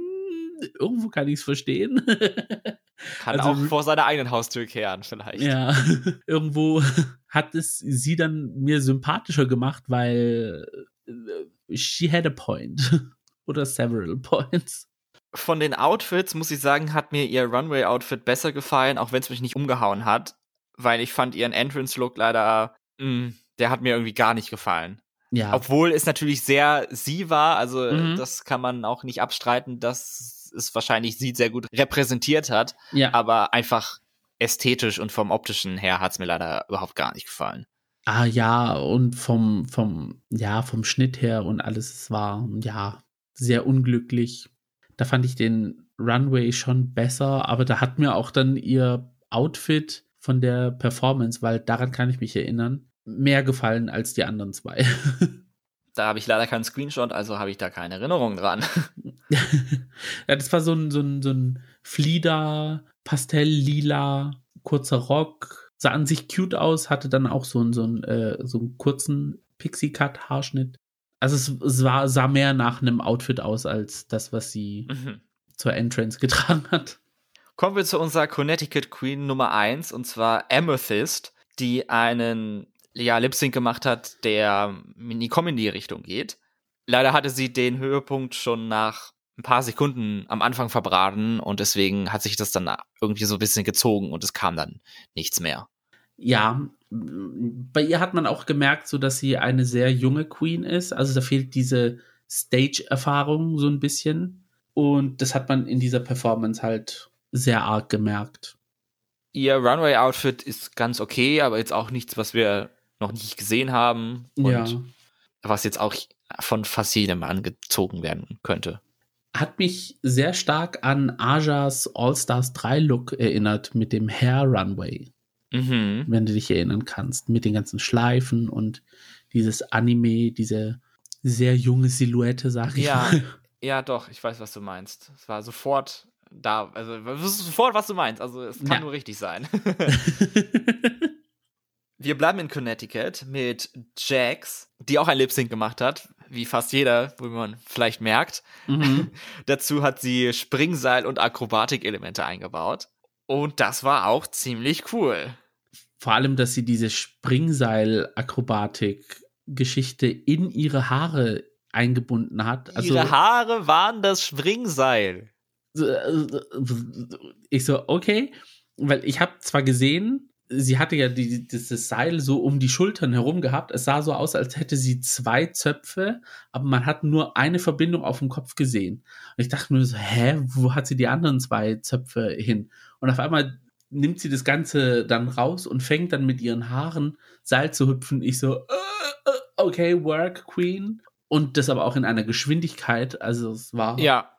irgendwo kann ich es verstehen. Kann also, auch vor seiner eigenen Haustür kehren, vielleicht. Ja, irgendwo hat es sie dann mir sympathischer gemacht, weil äh, she had a point. Oder several points. Von den Outfits muss ich sagen, hat mir ihr Runway-Outfit besser gefallen, auch wenn es mich nicht umgehauen hat, weil ich fand ihren Entrance-Look leider, mh, mm, der hat mir irgendwie gar nicht gefallen. Ja. Obwohl es natürlich sehr sie war, also mhm. das kann man auch nicht abstreiten, dass es wahrscheinlich sie sehr gut repräsentiert hat. Ja. Aber einfach ästhetisch und vom optischen her hat es mir leider überhaupt gar nicht gefallen. Ah ja, und vom, vom, ja, vom Schnitt her und alles, es war, ja, sehr unglücklich. Da fand ich den Runway schon besser, aber da hat mir auch dann ihr Outfit von der Performance, weil daran kann ich mich erinnern, mehr gefallen als die anderen zwei. Da habe ich leider keinen Screenshot, also habe ich da keine Erinnerung dran. ja, das war so ein, so ein, so ein Flieder, Pastell-lila, kurzer Rock, Sah an sich cute aus, hatte dann auch so, einen so, einen, äh, so einen kurzen Pixie-Cut-Haarschnitt. Also es, es war, sah mehr nach einem Outfit aus als das, was sie mhm. zur Entrance getragen hat. Kommen wir zu unserer Connecticut Queen Nummer 1 und zwar Amethyst, die einen ja, Lip Sync gemacht hat, der in die Comedy-Richtung geht. Leider hatte sie den Höhepunkt schon nach ein paar Sekunden am Anfang verbraten und deswegen hat sich das dann irgendwie so ein bisschen gezogen und es kam dann nichts mehr. Ja, bei ihr hat man auch gemerkt, so dass sie eine sehr junge Queen ist. Also da fehlt diese Stage-Erfahrung so ein bisschen. Und das hat man in dieser Performance halt sehr arg gemerkt. Ihr Runway-Outfit ist ganz okay, aber jetzt auch nichts, was wir noch nicht gesehen haben. Und ja. was jetzt auch von fast jedem angezogen werden könnte. Hat mich sehr stark an Ajas All-Stars 3 Look erinnert mit dem Hair Runway. Mhm. Wenn du dich erinnern kannst, mit den ganzen Schleifen und dieses Anime, diese sehr junge Silhouette, sag ich ja, mal. Ja, doch, ich weiß, was du meinst. Es war sofort da, also sofort, was du meinst. Also es kann ja. nur richtig sein. Wir bleiben in Connecticut mit Jax, die auch ein Lip Sync gemacht hat, wie fast jeder, wo man vielleicht merkt. Mhm. Dazu hat sie Springseil und Akrobatikelemente eingebaut. Und das war auch ziemlich cool. Vor allem, dass sie diese Springseil-Akrobatik-Geschichte in ihre Haare eingebunden hat. Also, ihre Haare waren das Springseil. Ich so, okay, weil ich habe zwar gesehen, sie hatte ja die, dieses Seil so um die Schultern herum gehabt. Es sah so aus, als hätte sie zwei Zöpfe, aber man hat nur eine Verbindung auf dem Kopf gesehen. Und ich dachte mir so, hä, wo hat sie die anderen zwei Zöpfe hin? Und auf einmal nimmt sie das Ganze dann raus und fängt dann mit ihren Haaren Seil zu hüpfen. Ich so, äh okay, work, Queen. Und das aber auch in einer Geschwindigkeit. Also es war. Ja.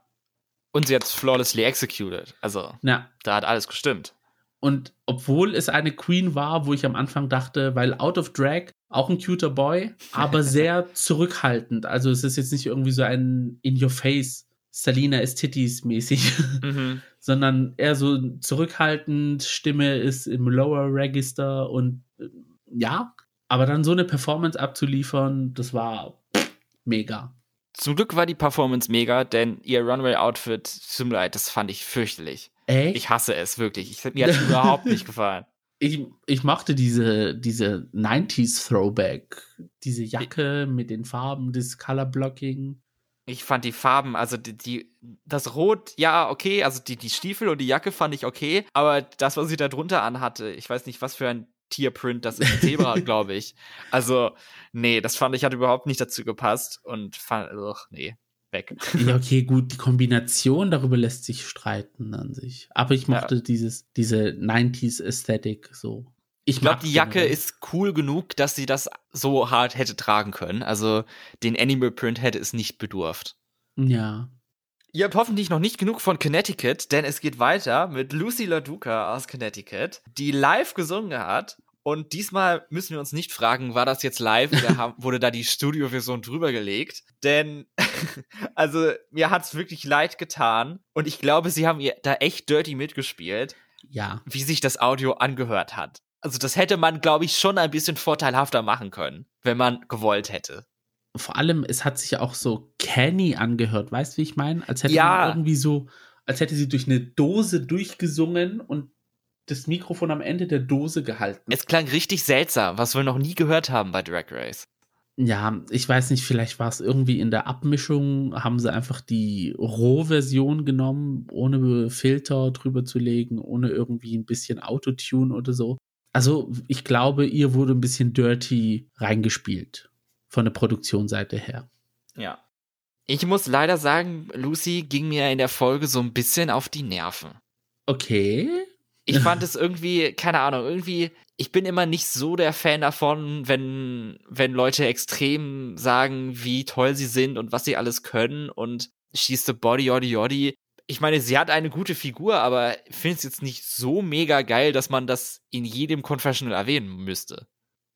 Und sie hat es flawlessly executed. Also, ja. da hat alles gestimmt. Und obwohl es eine Queen war, wo ich am Anfang dachte, weil Out of Drag auch ein cuter Boy, aber sehr zurückhaltend. Also es ist jetzt nicht irgendwie so ein In Your Face, Salina ist Titties mäßig, mhm. sondern eher so zurückhaltend, Stimme ist im Lower Register und äh, ja, aber dann so eine Performance abzuliefern, das war mega. Zum Glück war die Performance mega, denn ihr Runway-Outfit, zum Leid, das fand ich fürchterlich. Echt? Ich hasse es wirklich. Ich, mir hat es überhaupt nicht gefallen. Ich, ich mochte diese, diese 90s Throwback. Diese Jacke mit den Farben, das Color Blocking. Ich fand die Farben, also die, die, das Rot, ja, okay, also die, die Stiefel und die Jacke fand ich okay, aber das, was sie da drunter anhatte, ich weiß nicht, was für ein Tierprint das ist, Zebra, glaube ich. Also, nee, das fand ich, hat überhaupt nicht dazu gepasst und fand, ach, nee, weg. Ja, okay, gut, die Kombination darüber lässt sich streiten an sich. Aber ich mochte ja. dieses, diese 90s Ästhetik so. Ich glaube, die Jacke generell. ist cool genug, dass sie das so hart hätte tragen können. Also den Animal Print hätte es nicht bedurft. Ja. Ihr habt hoffentlich noch nicht genug von Connecticut, denn es geht weiter mit Lucy LaDuca aus Connecticut, die live gesungen hat und diesmal müssen wir uns nicht fragen, war das jetzt live oder haben, wurde da die Studioversion drüber gelegt? Denn, also, mir hat's wirklich leid getan. Und ich glaube, sie haben ihr da echt dirty mitgespielt. Ja. Wie sich das Audio angehört hat. Also, das hätte man, glaube ich, schon ein bisschen vorteilhafter machen können, wenn man gewollt hätte. Vor allem, es hat sich auch so canny angehört. Weißt du, wie ich meine? Als hätte ja. man irgendwie so, als hätte sie durch eine Dose durchgesungen und das Mikrofon am Ende der Dose gehalten. Es klang richtig seltsam, was wir noch nie gehört haben bei Drag Race. Ja, ich weiß nicht, vielleicht war es irgendwie in der Abmischung, haben sie einfach die Rohversion genommen, ohne Filter drüber zu legen, ohne irgendwie ein bisschen Autotune oder so. Also, ich glaube, ihr wurde ein bisschen dirty reingespielt von der Produktionsseite her. Ja. Ich muss leider sagen, Lucy ging mir in der Folge so ein bisschen auf die Nerven. Okay ich fand es irgendwie, keine Ahnung, irgendwie, ich bin immer nicht so der Fan davon, wenn, wenn Leute extrem sagen, wie toll sie sind und was sie alles können und schießt the Body, Yoddy, Yoddy. Ich meine, sie hat eine gute Figur, aber ich finde es jetzt nicht so mega geil, dass man das in jedem Confessional erwähnen müsste.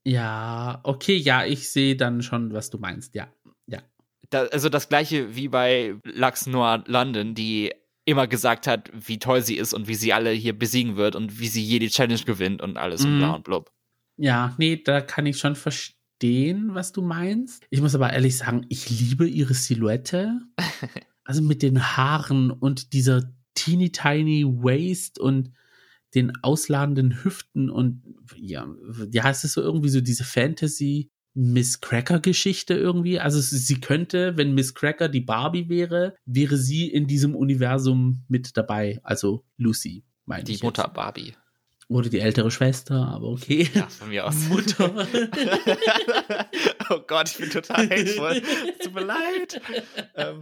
Ja, okay, ja, ich sehe dann schon, was du meinst, ja, ja. Da, also das gleiche wie bei Lux Noir London, die immer gesagt hat, wie toll sie ist und wie sie alle hier besiegen wird und wie sie jede Challenge gewinnt und alles mhm. und bla und blub. Ja, nee, da kann ich schon verstehen, was du meinst. Ich muss aber ehrlich sagen, ich liebe ihre Silhouette. also mit den Haaren und dieser teeny tiny Waist und den ausladenden Hüften und ja, ja, es ist so irgendwie so diese Fantasy Miss Cracker Geschichte irgendwie. Also sie könnte, wenn Miss Cracker die Barbie wäre, wäre sie in diesem Universum mit dabei. Also Lucy, meine ich. Die Mutter jetzt. Barbie. Oder die ältere Schwester, aber okay. Ja, von mir aus. Mutter. oh Gott, ich bin total hateful. Tut mir leid. Ähm,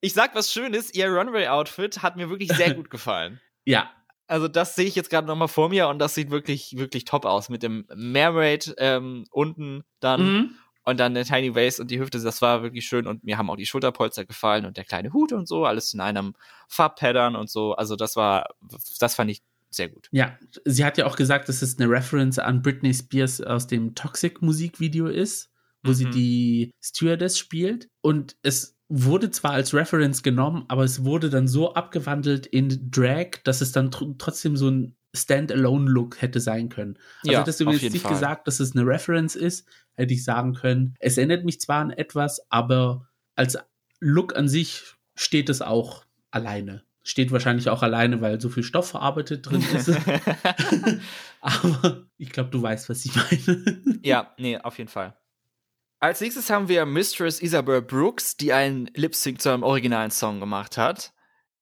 ich sag was Schönes, ihr Runway-Outfit hat mir wirklich sehr gut gefallen. Ja. Also das sehe ich jetzt gerade nochmal vor mir und das sieht wirklich, wirklich top aus mit dem Mermaid ähm, unten dann mhm. und dann der Tiny Waist und die Hüfte, das war wirklich schön und mir haben auch die Schulterpolster gefallen und der kleine Hut und so, alles in einem Farbpattern und so. Also das war, das fand ich sehr gut. Ja, sie hat ja auch gesagt, dass es eine Reference an Britney Spears aus dem Toxic Musikvideo ist, wo mhm. sie die Stewardess spielt und es wurde zwar als Reference genommen, aber es wurde dann so abgewandelt in Drag, dass es dann tr trotzdem so ein Standalone-Look hätte sein können. Also ja, hättest du mir jetzt nicht Fall. gesagt, dass es eine Reference ist, hätte ich sagen können, es erinnert mich zwar an etwas, aber als Look an sich steht es auch alleine. Steht wahrscheinlich auch alleine, weil so viel Stoff verarbeitet drin ist. aber ich glaube, du weißt, was ich meine. ja, nee, auf jeden Fall. Als nächstes haben wir Mistress Isabel Brooks, die einen Lip-Sync zu einem originalen Song gemacht hat.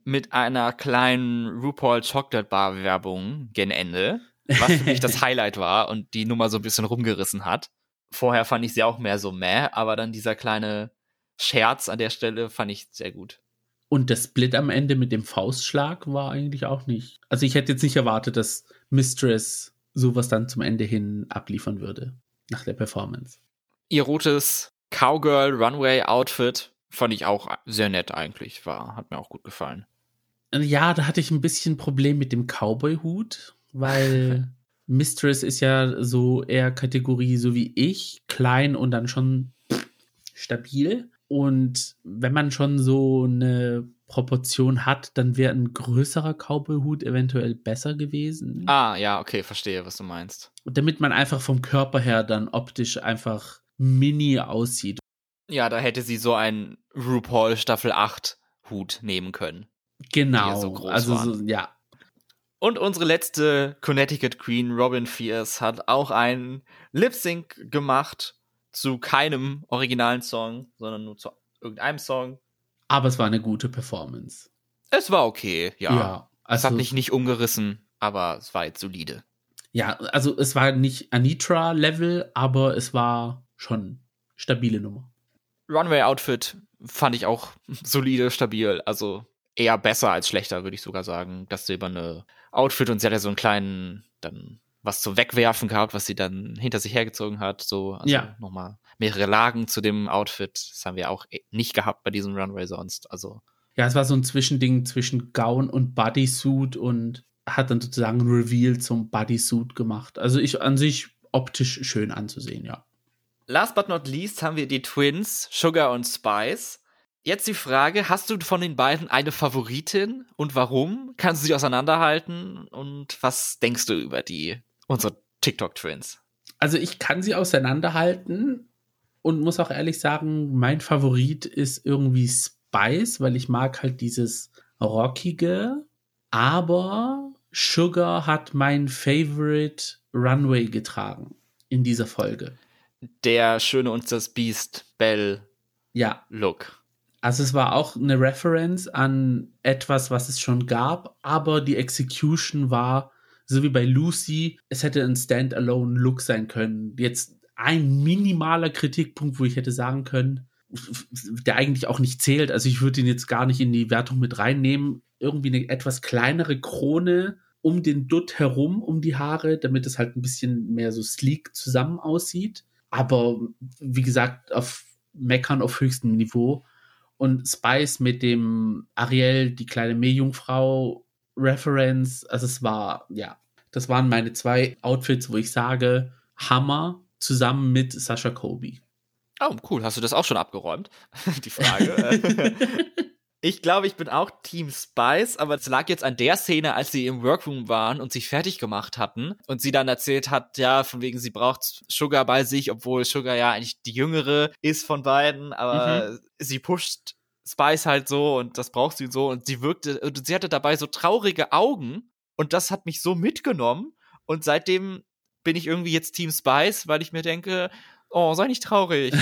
Mit einer kleinen RuPaul Chocolate Bar Werbung gen Ende. Was für mich das Highlight war und die Nummer so ein bisschen rumgerissen hat. Vorher fand ich sie auch mehr so meh, aber dann dieser kleine Scherz an der Stelle fand ich sehr gut. Und der Split am Ende mit dem Faustschlag war eigentlich auch nicht. Also ich hätte jetzt nicht erwartet, dass Mistress sowas dann zum Ende hin abliefern würde. Nach der Performance ihr rotes Cowgirl Runway Outfit fand ich auch sehr nett eigentlich, war, hat mir auch gut gefallen. Ja, da hatte ich ein bisschen Problem mit dem Cowboy-Hut, weil Mistress ist ja so eher Kategorie so wie ich, klein und dann schon stabil. Und wenn man schon so eine Proportion hat, dann wäre ein größerer Cowboy-Hut eventuell besser gewesen. Ah, ja, okay, verstehe, was du meinst. Damit man einfach vom Körper her dann optisch einfach mini aussieht. Ja, da hätte sie so einen RuPaul Staffel 8 Hut nehmen können. Genau. So also, so, ja. Und unsere letzte Connecticut Queen, Robin Fierce, hat auch einen Lip Sync gemacht zu keinem originalen Song, sondern nur zu irgendeinem Song. Aber es war eine gute Performance. Es war okay, ja. ja also, es hat mich nicht umgerissen, aber es war jetzt solide. Ja, also es war nicht Anitra-Level, aber es war schon stabile Nummer. Runway-Outfit fand ich auch solide, stabil. Also eher besser als schlechter, würde ich sogar sagen. Das silberne Outfit und sie hat ja so einen kleinen, dann was zum Wegwerfen gehabt, was sie dann hinter sich hergezogen hat. So, also ja. nochmal mehrere Lagen zu dem Outfit. Das haben wir auch nicht gehabt bei diesem Runway sonst. Also. Ja, es war so ein Zwischending zwischen Gown und Bodysuit und hat dann sozusagen ein Reveal zum Bodysuit gemacht. Also ich an sich optisch schön anzusehen, ja. Last but not least haben wir die Twins, Sugar und Spice. Jetzt die Frage, hast du von den beiden eine Favoritin und warum? Kannst du sie auseinanderhalten und was denkst du über die, unsere TikTok-Twins? Also ich kann sie auseinanderhalten und muss auch ehrlich sagen, mein Favorit ist irgendwie Spice, weil ich mag halt dieses Rockige, aber Sugar hat mein Favorite Runway getragen in dieser Folge der Schöne und das Biest Bell ja. Look. Also es war auch eine Reference an etwas, was es schon gab, aber die Execution war, so wie bei Lucy, es hätte ein Standalone-Look sein können. Jetzt ein minimaler Kritikpunkt, wo ich hätte sagen können, der eigentlich auch nicht zählt. Also ich würde ihn jetzt gar nicht in die Wertung mit reinnehmen. Irgendwie eine etwas kleinere Krone um den Dutt herum, um die Haare, damit es halt ein bisschen mehr so sleek zusammen aussieht aber wie gesagt, auf Meckern auf höchstem Niveau. Und Spice mit dem Ariel, die kleine Meerjungfrau Reference, also es war, ja, das waren meine zwei Outfits, wo ich sage, Hammer zusammen mit Sascha Kobe. Oh, cool. Hast du das auch schon abgeräumt? Die Frage. Ich glaube, ich bin auch Team Spice, aber es lag jetzt an der Szene, als sie im Workroom waren und sich fertig gemacht hatten und sie dann erzählt hat, ja, von wegen sie braucht Sugar bei sich, obwohl Sugar ja eigentlich die jüngere ist von beiden, aber mhm. sie pusht Spice halt so und das braucht sie so und sie wirkte und sie hatte dabei so traurige Augen und das hat mich so mitgenommen und seitdem bin ich irgendwie jetzt Team Spice, weil ich mir denke, oh, sei nicht traurig.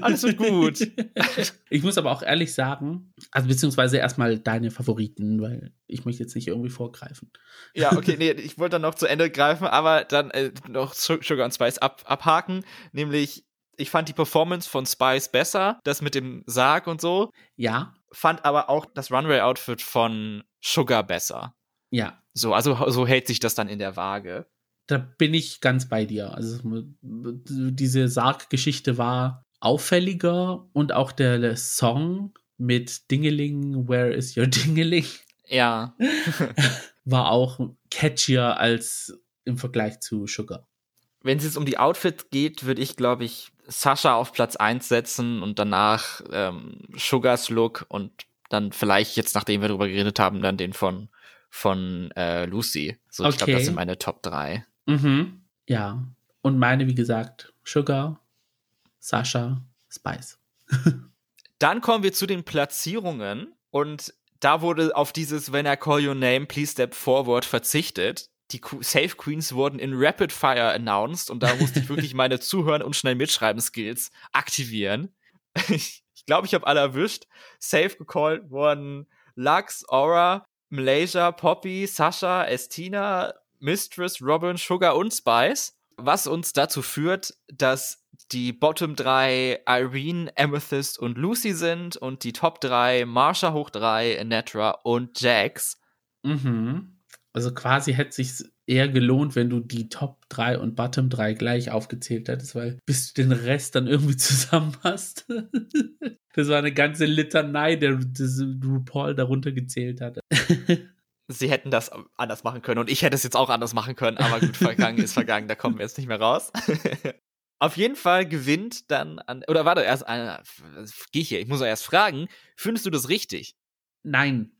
Alles wird gut. ich muss aber auch ehrlich sagen, also beziehungsweise erstmal deine Favoriten, weil ich möchte jetzt nicht irgendwie vorgreifen. Ja, okay, nee, ich wollte dann noch zu Ende greifen, aber dann äh, noch Sugar und Spice ab, abhaken, nämlich ich fand die Performance von Spice besser, das mit dem Sarg und so. Ja. Fand aber auch das Runway-Outfit von Sugar besser. Ja. So, also so hält sich das dann in der Waage da bin ich ganz bei dir. Also diese Sarggeschichte war auffälliger und auch der Song mit Dingeling, Where is your Dingeling? Ja. war auch catchier als im Vergleich zu Sugar. Wenn es jetzt um die Outfits geht, würde ich, glaube ich, Sascha auf Platz 1 setzen und danach ähm, Sugars Look und dann vielleicht jetzt, nachdem wir darüber geredet haben, dann den von, von äh, Lucy. So, okay. ich glaube, das sind meine Top 3. Mhm. Ja. Und meine, wie gesagt, Sugar, Sascha, Spice. Dann kommen wir zu den Platzierungen und da wurde auf dieses When I call your name, please step forward verzichtet. Die Safe Queens wurden in Rapid Fire announced und da musste ich wirklich meine Zuhören und schnell mitschreiben Skills aktivieren. ich glaube, ich habe alle erwischt. Safe gecallt wurden Lux, Aura, Malaysia, Poppy, Sascha, Estina, Mistress, Robin, Sugar und Spice, was uns dazu führt, dass die Bottom 3 Irene, Amethyst und Lucy sind und die Top 3 Marsha hoch 3, Netra und Jax. Mhm. Also quasi hätte sich eher gelohnt, wenn du die Top 3 und Bottom 3 gleich aufgezählt hättest, weil bis du den Rest dann irgendwie zusammen hast. das war eine ganze Litanei, der RuPaul darunter gezählt hatte. sie hätten das anders machen können und ich hätte es jetzt auch anders machen können, aber gut, vergangen ist vergangen, da kommen wir jetzt nicht mehr raus. Auf jeden Fall gewinnt dann an, oder warte, erst, äh, geh hier, ich muss erst fragen, findest du das richtig? Nein.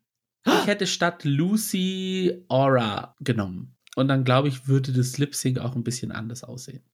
Ich hätte statt Lucy Aura genommen. Und dann glaube ich, würde das Lip Sync auch ein bisschen anders aussehen.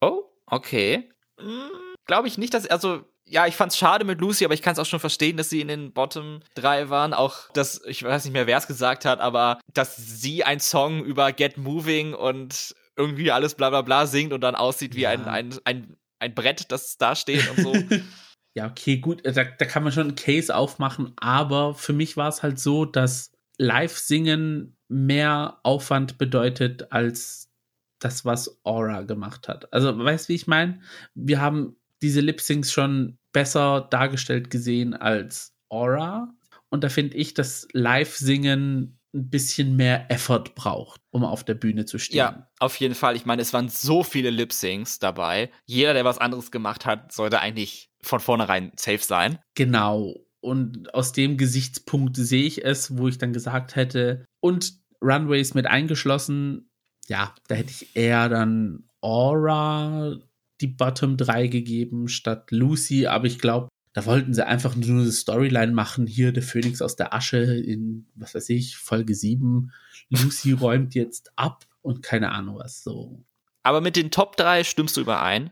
Oh, okay. Hm, glaube ich nicht, dass, also ja, ich fand's schade mit Lucy, aber ich kann es auch schon verstehen, dass sie in den Bottom 3 waren. Auch, dass, ich weiß nicht mehr, wer es gesagt hat, aber dass sie ein Song über Get Moving und irgendwie alles bla bla bla singt und dann aussieht wie ja. ein, ein, ein, ein Brett, das da steht und so. ja, okay, gut, da, da kann man schon einen Case aufmachen, aber für mich war es halt so, dass Live-Singen mehr Aufwand bedeutet als das, was Aura gemacht hat. Also, weißt du, wie ich meine? Wir haben diese Lip-Syncs schon besser dargestellt gesehen als Aura. Und da finde ich, dass Live-Singen ein bisschen mehr Effort braucht, um auf der Bühne zu stehen. Ja, auf jeden Fall. Ich meine, es waren so viele Lip-Syncs dabei. Jeder, der was anderes gemacht hat, sollte eigentlich von vornherein safe sein. Genau. Und aus dem Gesichtspunkt sehe ich es, wo ich dann gesagt hätte, und Runways mit eingeschlossen, ja, da hätte ich eher dann Aura die Bottom 3 gegeben statt Lucy, aber ich glaube, da wollten sie einfach nur eine Storyline machen. Hier der Phönix aus der Asche in, was weiß ich, Folge 7. Lucy räumt jetzt ab und keine Ahnung was so. Aber mit den Top 3 stimmst du überein?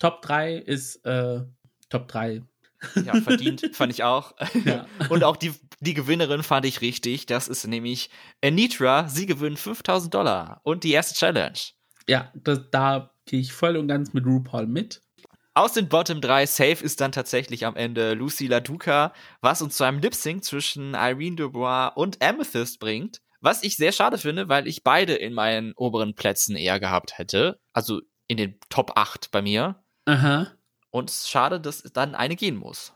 Top 3 ist äh, Top 3. Ja, verdient, fand ich auch. Ja. Und auch die, die Gewinnerin fand ich richtig. Das ist nämlich Anitra. Sie gewinnt 5000 Dollar und die erste Challenge. Ja, das, da gehe ich voll und ganz mit RuPaul mit. Aus den Bottom 3 Safe ist dann tatsächlich am Ende Lucy LaDuca, was uns zu einem Lip Sync zwischen Irene Dubois und Amethyst bringt. Was ich sehr schade finde, weil ich beide in meinen oberen Plätzen eher gehabt hätte. Also in den Top 8 bei mir. Aha. Und es ist schade, dass dann eine gehen muss.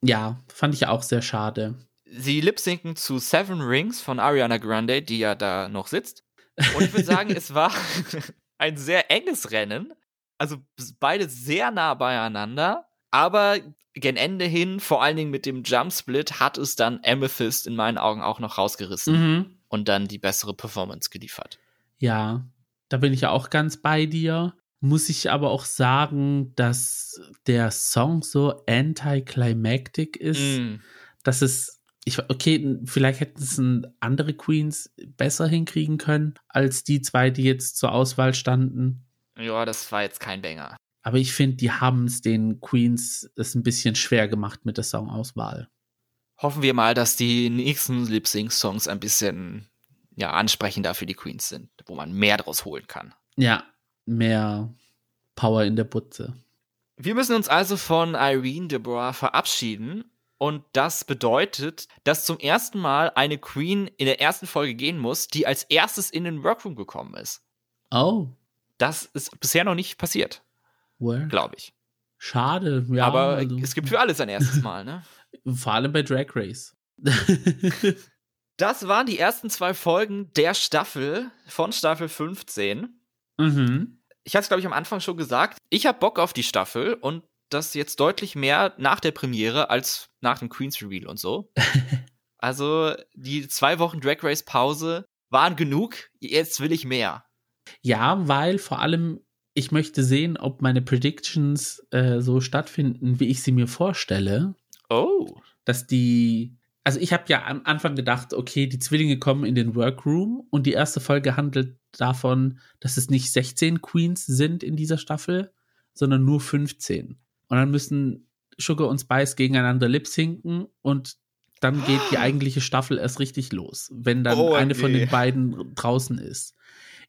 Ja, fand ich auch sehr schade. Sie lip-sinken zu Seven Rings von Ariana Grande, die ja da noch sitzt. Und ich würde sagen, es war ein sehr enges Rennen. Also beide sehr nah beieinander. Aber gen Ende hin, vor allen Dingen mit dem Jumpsplit, hat es dann Amethyst in meinen Augen auch noch rausgerissen mhm. und dann die bessere Performance geliefert. Ja, da bin ich ja auch ganz bei dir. Muss ich aber auch sagen, dass der Song so anticlimactic ist. Mm dass es, ich, okay, vielleicht hätten es andere Queens besser hinkriegen können, als die zwei, die jetzt zur Auswahl standen. Ja, das war jetzt kein Banger. Aber ich finde, die haben es den Queens es ein bisschen schwer gemacht mit der Songauswahl. Hoffen wir mal, dass die nächsten Lip-Sync-Songs ein bisschen ja, ansprechender für die Queens sind, wo man mehr draus holen kann. Ja, mehr Power in der Butze. Wir müssen uns also von Irene Deborah verabschieden. Und das bedeutet, dass zum ersten Mal eine Queen in der ersten Folge gehen muss, die als erstes in den Workroom gekommen ist. Oh. Das ist bisher noch nicht passiert. Glaube ich. Schade, ja. Aber also. es gibt für alles ein erstes Mal, ne? Vor allem bei Drag Race. das waren die ersten zwei Folgen der Staffel von Staffel 15. Mhm. Ich hatte es, glaube ich, am Anfang schon gesagt. Ich habe Bock auf die Staffel und das jetzt deutlich mehr nach der Premiere als nach dem Queen's Reveal und so. also die zwei Wochen Drag Race Pause waren genug. Jetzt will ich mehr. Ja, weil vor allem ich möchte sehen, ob meine Predictions äh, so stattfinden, wie ich sie mir vorstelle. Oh. Dass die. Also ich habe ja am Anfang gedacht, okay, die Zwillinge kommen in den Workroom und die erste Folge handelt davon, dass es nicht 16 Queens sind in dieser Staffel, sondern nur 15. Und dann müssen Sugar und Spice gegeneinander lip-sinken und dann geht die eigentliche Staffel erst richtig los, wenn dann oh, eine nee. von den beiden draußen ist.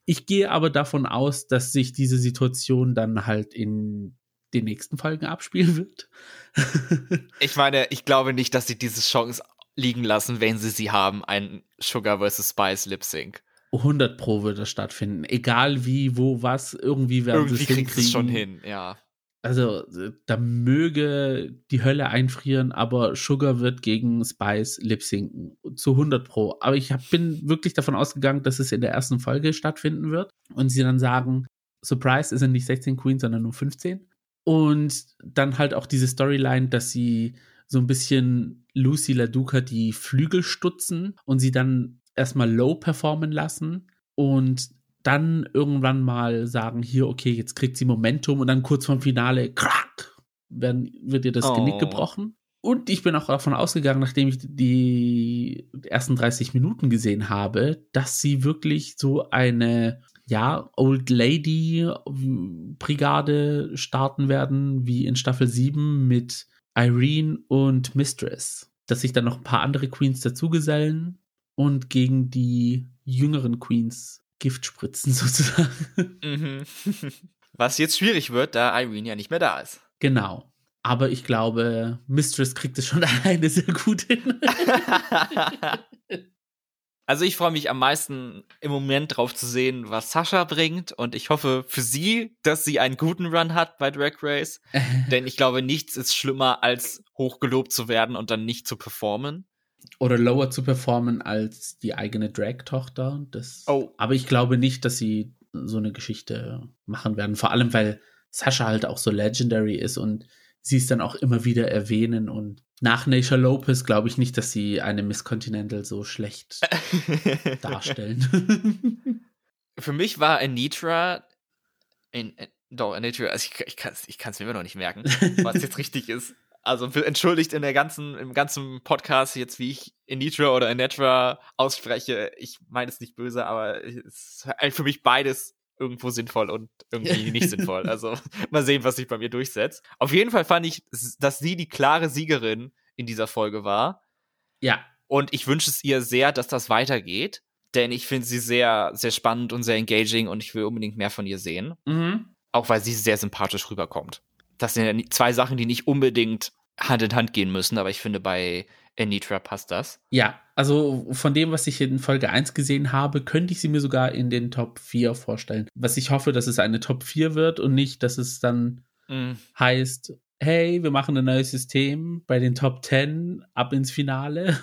Ich gehe aber davon aus, dass sich diese Situation dann halt in den nächsten Folgen abspielen wird. ich meine, ich glaube nicht, dass sie diese Chance liegen lassen, wenn sie sie haben, ein Sugar vs. Spice Lip Sync. 100 Pro wird das stattfinden. Egal wie, wo, was, irgendwie werden irgendwie sie es kriegt es schon hin, ja. Also, da möge die Hölle einfrieren, aber Sugar wird gegen Spice lip sinken. Zu 100 Pro. Aber ich hab, bin wirklich davon ausgegangen, dass es in der ersten Folge stattfinden wird. Und sie dann sagen, Surprise, es sind nicht 16 Queens, sondern nur 15. Und dann halt auch diese Storyline, dass sie so ein bisschen Lucy LaDuca die Flügel stutzen und sie dann erstmal low performen lassen und dann irgendwann mal sagen, hier, okay, jetzt kriegt sie Momentum und dann kurz vorm Finale, krack, werden, wird ihr das oh. Genick gebrochen. Und ich bin auch davon ausgegangen, nachdem ich die ersten 30 Minuten gesehen habe, dass sie wirklich so eine, ja, Old Lady Brigade starten werden, wie in Staffel 7 mit Irene und Mistress. Dass sich dann noch ein paar andere Queens dazugesellen und gegen die jüngeren Queens Gift spritzen sozusagen. Mhm. Was jetzt schwierig wird, da Irene ja nicht mehr da ist. Genau. Aber ich glaube, Mistress kriegt es schon alleine sehr gut hin. also ich freue mich am meisten im Moment drauf zu sehen, was Sascha bringt. Und ich hoffe für sie, dass sie einen guten Run hat bei Drag Race. Denn ich glaube, nichts ist schlimmer, als hochgelobt zu werden und dann nicht zu performen oder lower zu performen als die eigene Drag-Tochter. Oh. Aber ich glaube nicht, dass sie so eine Geschichte machen werden. Vor allem, weil Sascha halt auch so legendary ist und sie es dann auch immer wieder erwähnen. Und nach Nasha Lopez glaube ich nicht, dass sie eine Miss Continental so schlecht darstellen. Für mich war Anitra in, in, doch, Anitra, also ich, ich kann es ich mir immer noch nicht merken, was jetzt richtig ist also entschuldigt in der ganzen, im ganzen Podcast jetzt, wie ich Initra oder Inetra ausspreche. Ich meine es nicht böse, aber es ist halt für mich beides irgendwo sinnvoll und irgendwie nicht sinnvoll. Also mal sehen, was sich bei mir durchsetzt. Auf jeden Fall fand ich, dass sie die klare Siegerin in dieser Folge war. Ja. Und ich wünsche es ihr sehr, dass das weitergeht. Denn ich finde sie sehr, sehr spannend und sehr engaging und ich will unbedingt mehr von ihr sehen. Mhm. Auch weil sie sehr sympathisch rüberkommt das sind ja zwei Sachen, die nicht unbedingt Hand in Hand gehen müssen, aber ich finde, bei Anitra passt das. Ja, also von dem, was ich in Folge 1 gesehen habe, könnte ich sie mir sogar in den Top 4 vorstellen. Was ich hoffe, dass es eine Top 4 wird und nicht, dass es dann mm. heißt, hey, wir machen ein neues System bei den Top 10 ab ins Finale.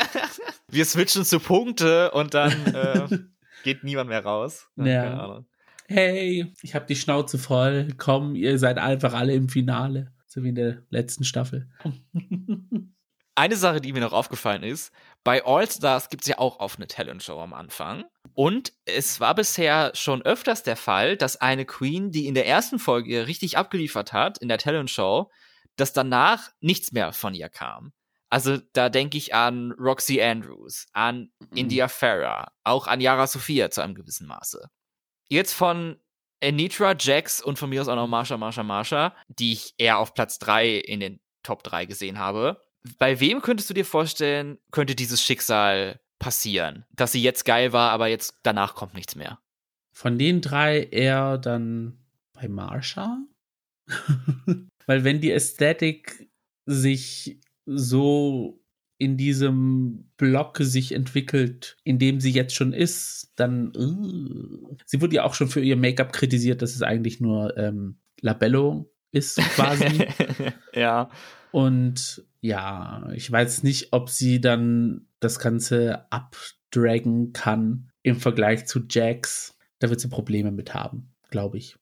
wir switchen zu Punkte und dann äh, geht niemand mehr raus. Ja. Hey, ich habe die Schnauze voll. Komm, ihr seid einfach alle im Finale so wie in der letzten Staffel. Eine Sache, die mir noch aufgefallen ist, bei All Stars gibt es ja auch offene Talent-Show am Anfang. Und es war bisher schon öfters der Fall, dass eine Queen, die in der ersten Folge richtig abgeliefert hat, in der Talent-Show, dass danach nichts mehr von ihr kam. Also da denke ich an Roxy Andrews, an mhm. India Farah, auch an Yara Sophia zu einem gewissen Maße. Jetzt von Anitra, Jax und von mir aus auch noch Marsha, Marsha, Marsha, die ich eher auf Platz 3 in den Top 3 gesehen habe. Bei wem könntest du dir vorstellen, könnte dieses Schicksal passieren? Dass sie jetzt geil war, aber jetzt danach kommt nichts mehr. Von den drei eher dann bei Marsha? Weil wenn die Ästhetik sich so in diesem Block sich entwickelt, in dem sie jetzt schon ist, dann uh, sie wurde ja auch schon für ihr Make-up kritisiert, dass es eigentlich nur ähm, Labello ist quasi. ja. Und ja, ich weiß nicht, ob sie dann das Ganze abdragen kann im Vergleich zu Jax. Da wird sie Probleme mit haben, glaube ich.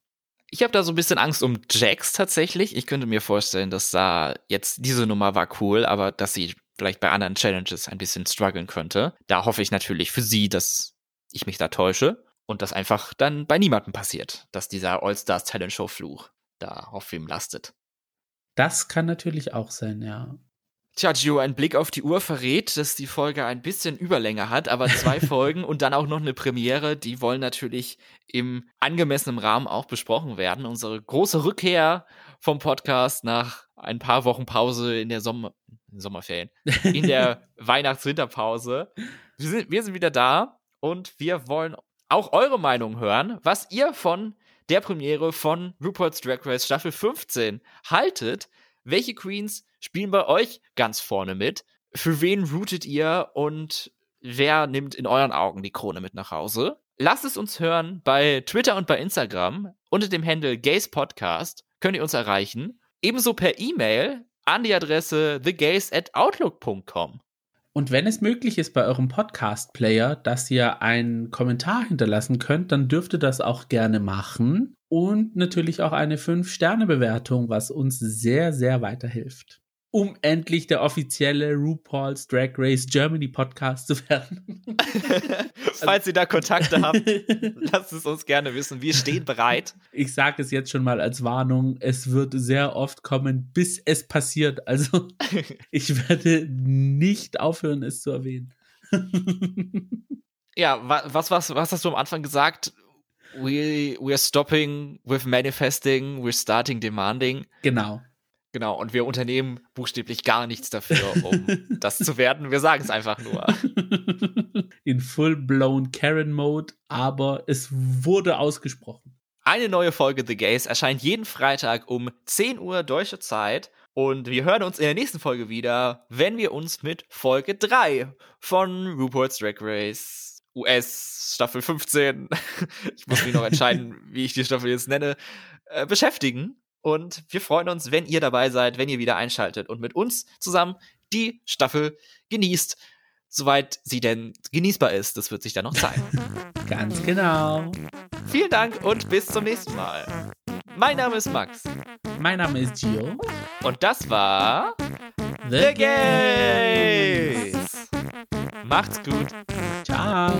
Ich habe da so ein bisschen Angst um Jax tatsächlich. Ich könnte mir vorstellen, dass da jetzt diese Nummer war cool, aber dass sie vielleicht bei anderen Challenges ein bisschen strugglen könnte. Da hoffe ich natürlich für sie, dass ich mich da täusche und das einfach dann bei niemandem passiert, dass dieser All-Stars Talent Show Fluch da auf wem lastet. Das kann natürlich auch sein, ja. Tja, Gio, ein Blick auf die Uhr verrät, dass die Folge ein bisschen Überlänge hat, aber zwei Folgen und dann auch noch eine Premiere, die wollen natürlich im angemessenen Rahmen auch besprochen werden. Unsere große Rückkehr vom Podcast nach ein paar Wochen Pause in der Sommer Sommerferien, in der Weihnachts-Winterpause. Wir sind, wir sind wieder da und wir wollen auch eure Meinung hören, was ihr von der Premiere von RuPaul's Drag Race Staffel 15 haltet. Welche Queens spielen bei euch ganz vorne mit? Für wen rootet ihr und wer nimmt in euren Augen die Krone mit nach Hause? Lasst es uns hören bei Twitter und bei Instagram unter dem Handle Gays Podcast könnt ihr uns erreichen. Ebenso per E-Mail an die Adresse thegays at outlook.com. Und wenn es möglich ist bei eurem Podcast-Player, dass ihr einen Kommentar hinterlassen könnt, dann dürft ihr das auch gerne machen. Und natürlich auch eine 5-Sterne-Bewertung, was uns sehr, sehr weiterhilft um endlich der offizielle RuPaul's Drag Race Germany Podcast zu werden. Falls ihr da Kontakte habt, lasst es uns gerne wissen. Wir stehen bereit. Ich sage es jetzt schon mal als Warnung. Es wird sehr oft kommen, bis es passiert. Also ich werde nicht aufhören, es zu erwähnen. ja, was, was, was hast du am Anfang gesagt? We, we're stopping with manifesting, we're starting demanding. Genau. Genau, und wir unternehmen buchstäblich gar nichts dafür, um das zu werden. Wir sagen es einfach nur. In full-blown Karen-Mode, aber es wurde ausgesprochen. Eine neue Folge The Gays erscheint jeden Freitag um 10 Uhr deutsche Zeit. Und wir hören uns in der nächsten Folge wieder, wenn wir uns mit Folge 3 von RuPaul's Drag Race US Staffel 15, ich muss mich noch entscheiden, wie ich die Staffel jetzt nenne, äh, beschäftigen. Und wir freuen uns, wenn ihr dabei seid, wenn ihr wieder einschaltet und mit uns zusammen die Staffel genießt, soweit sie denn genießbar ist. Das wird sich dann noch zeigen. Ganz genau. Vielen Dank und bis zum nächsten Mal. Mein Name ist Max. Mein Name ist Gio. Und das war The, The Gays. Macht's gut. Ciao.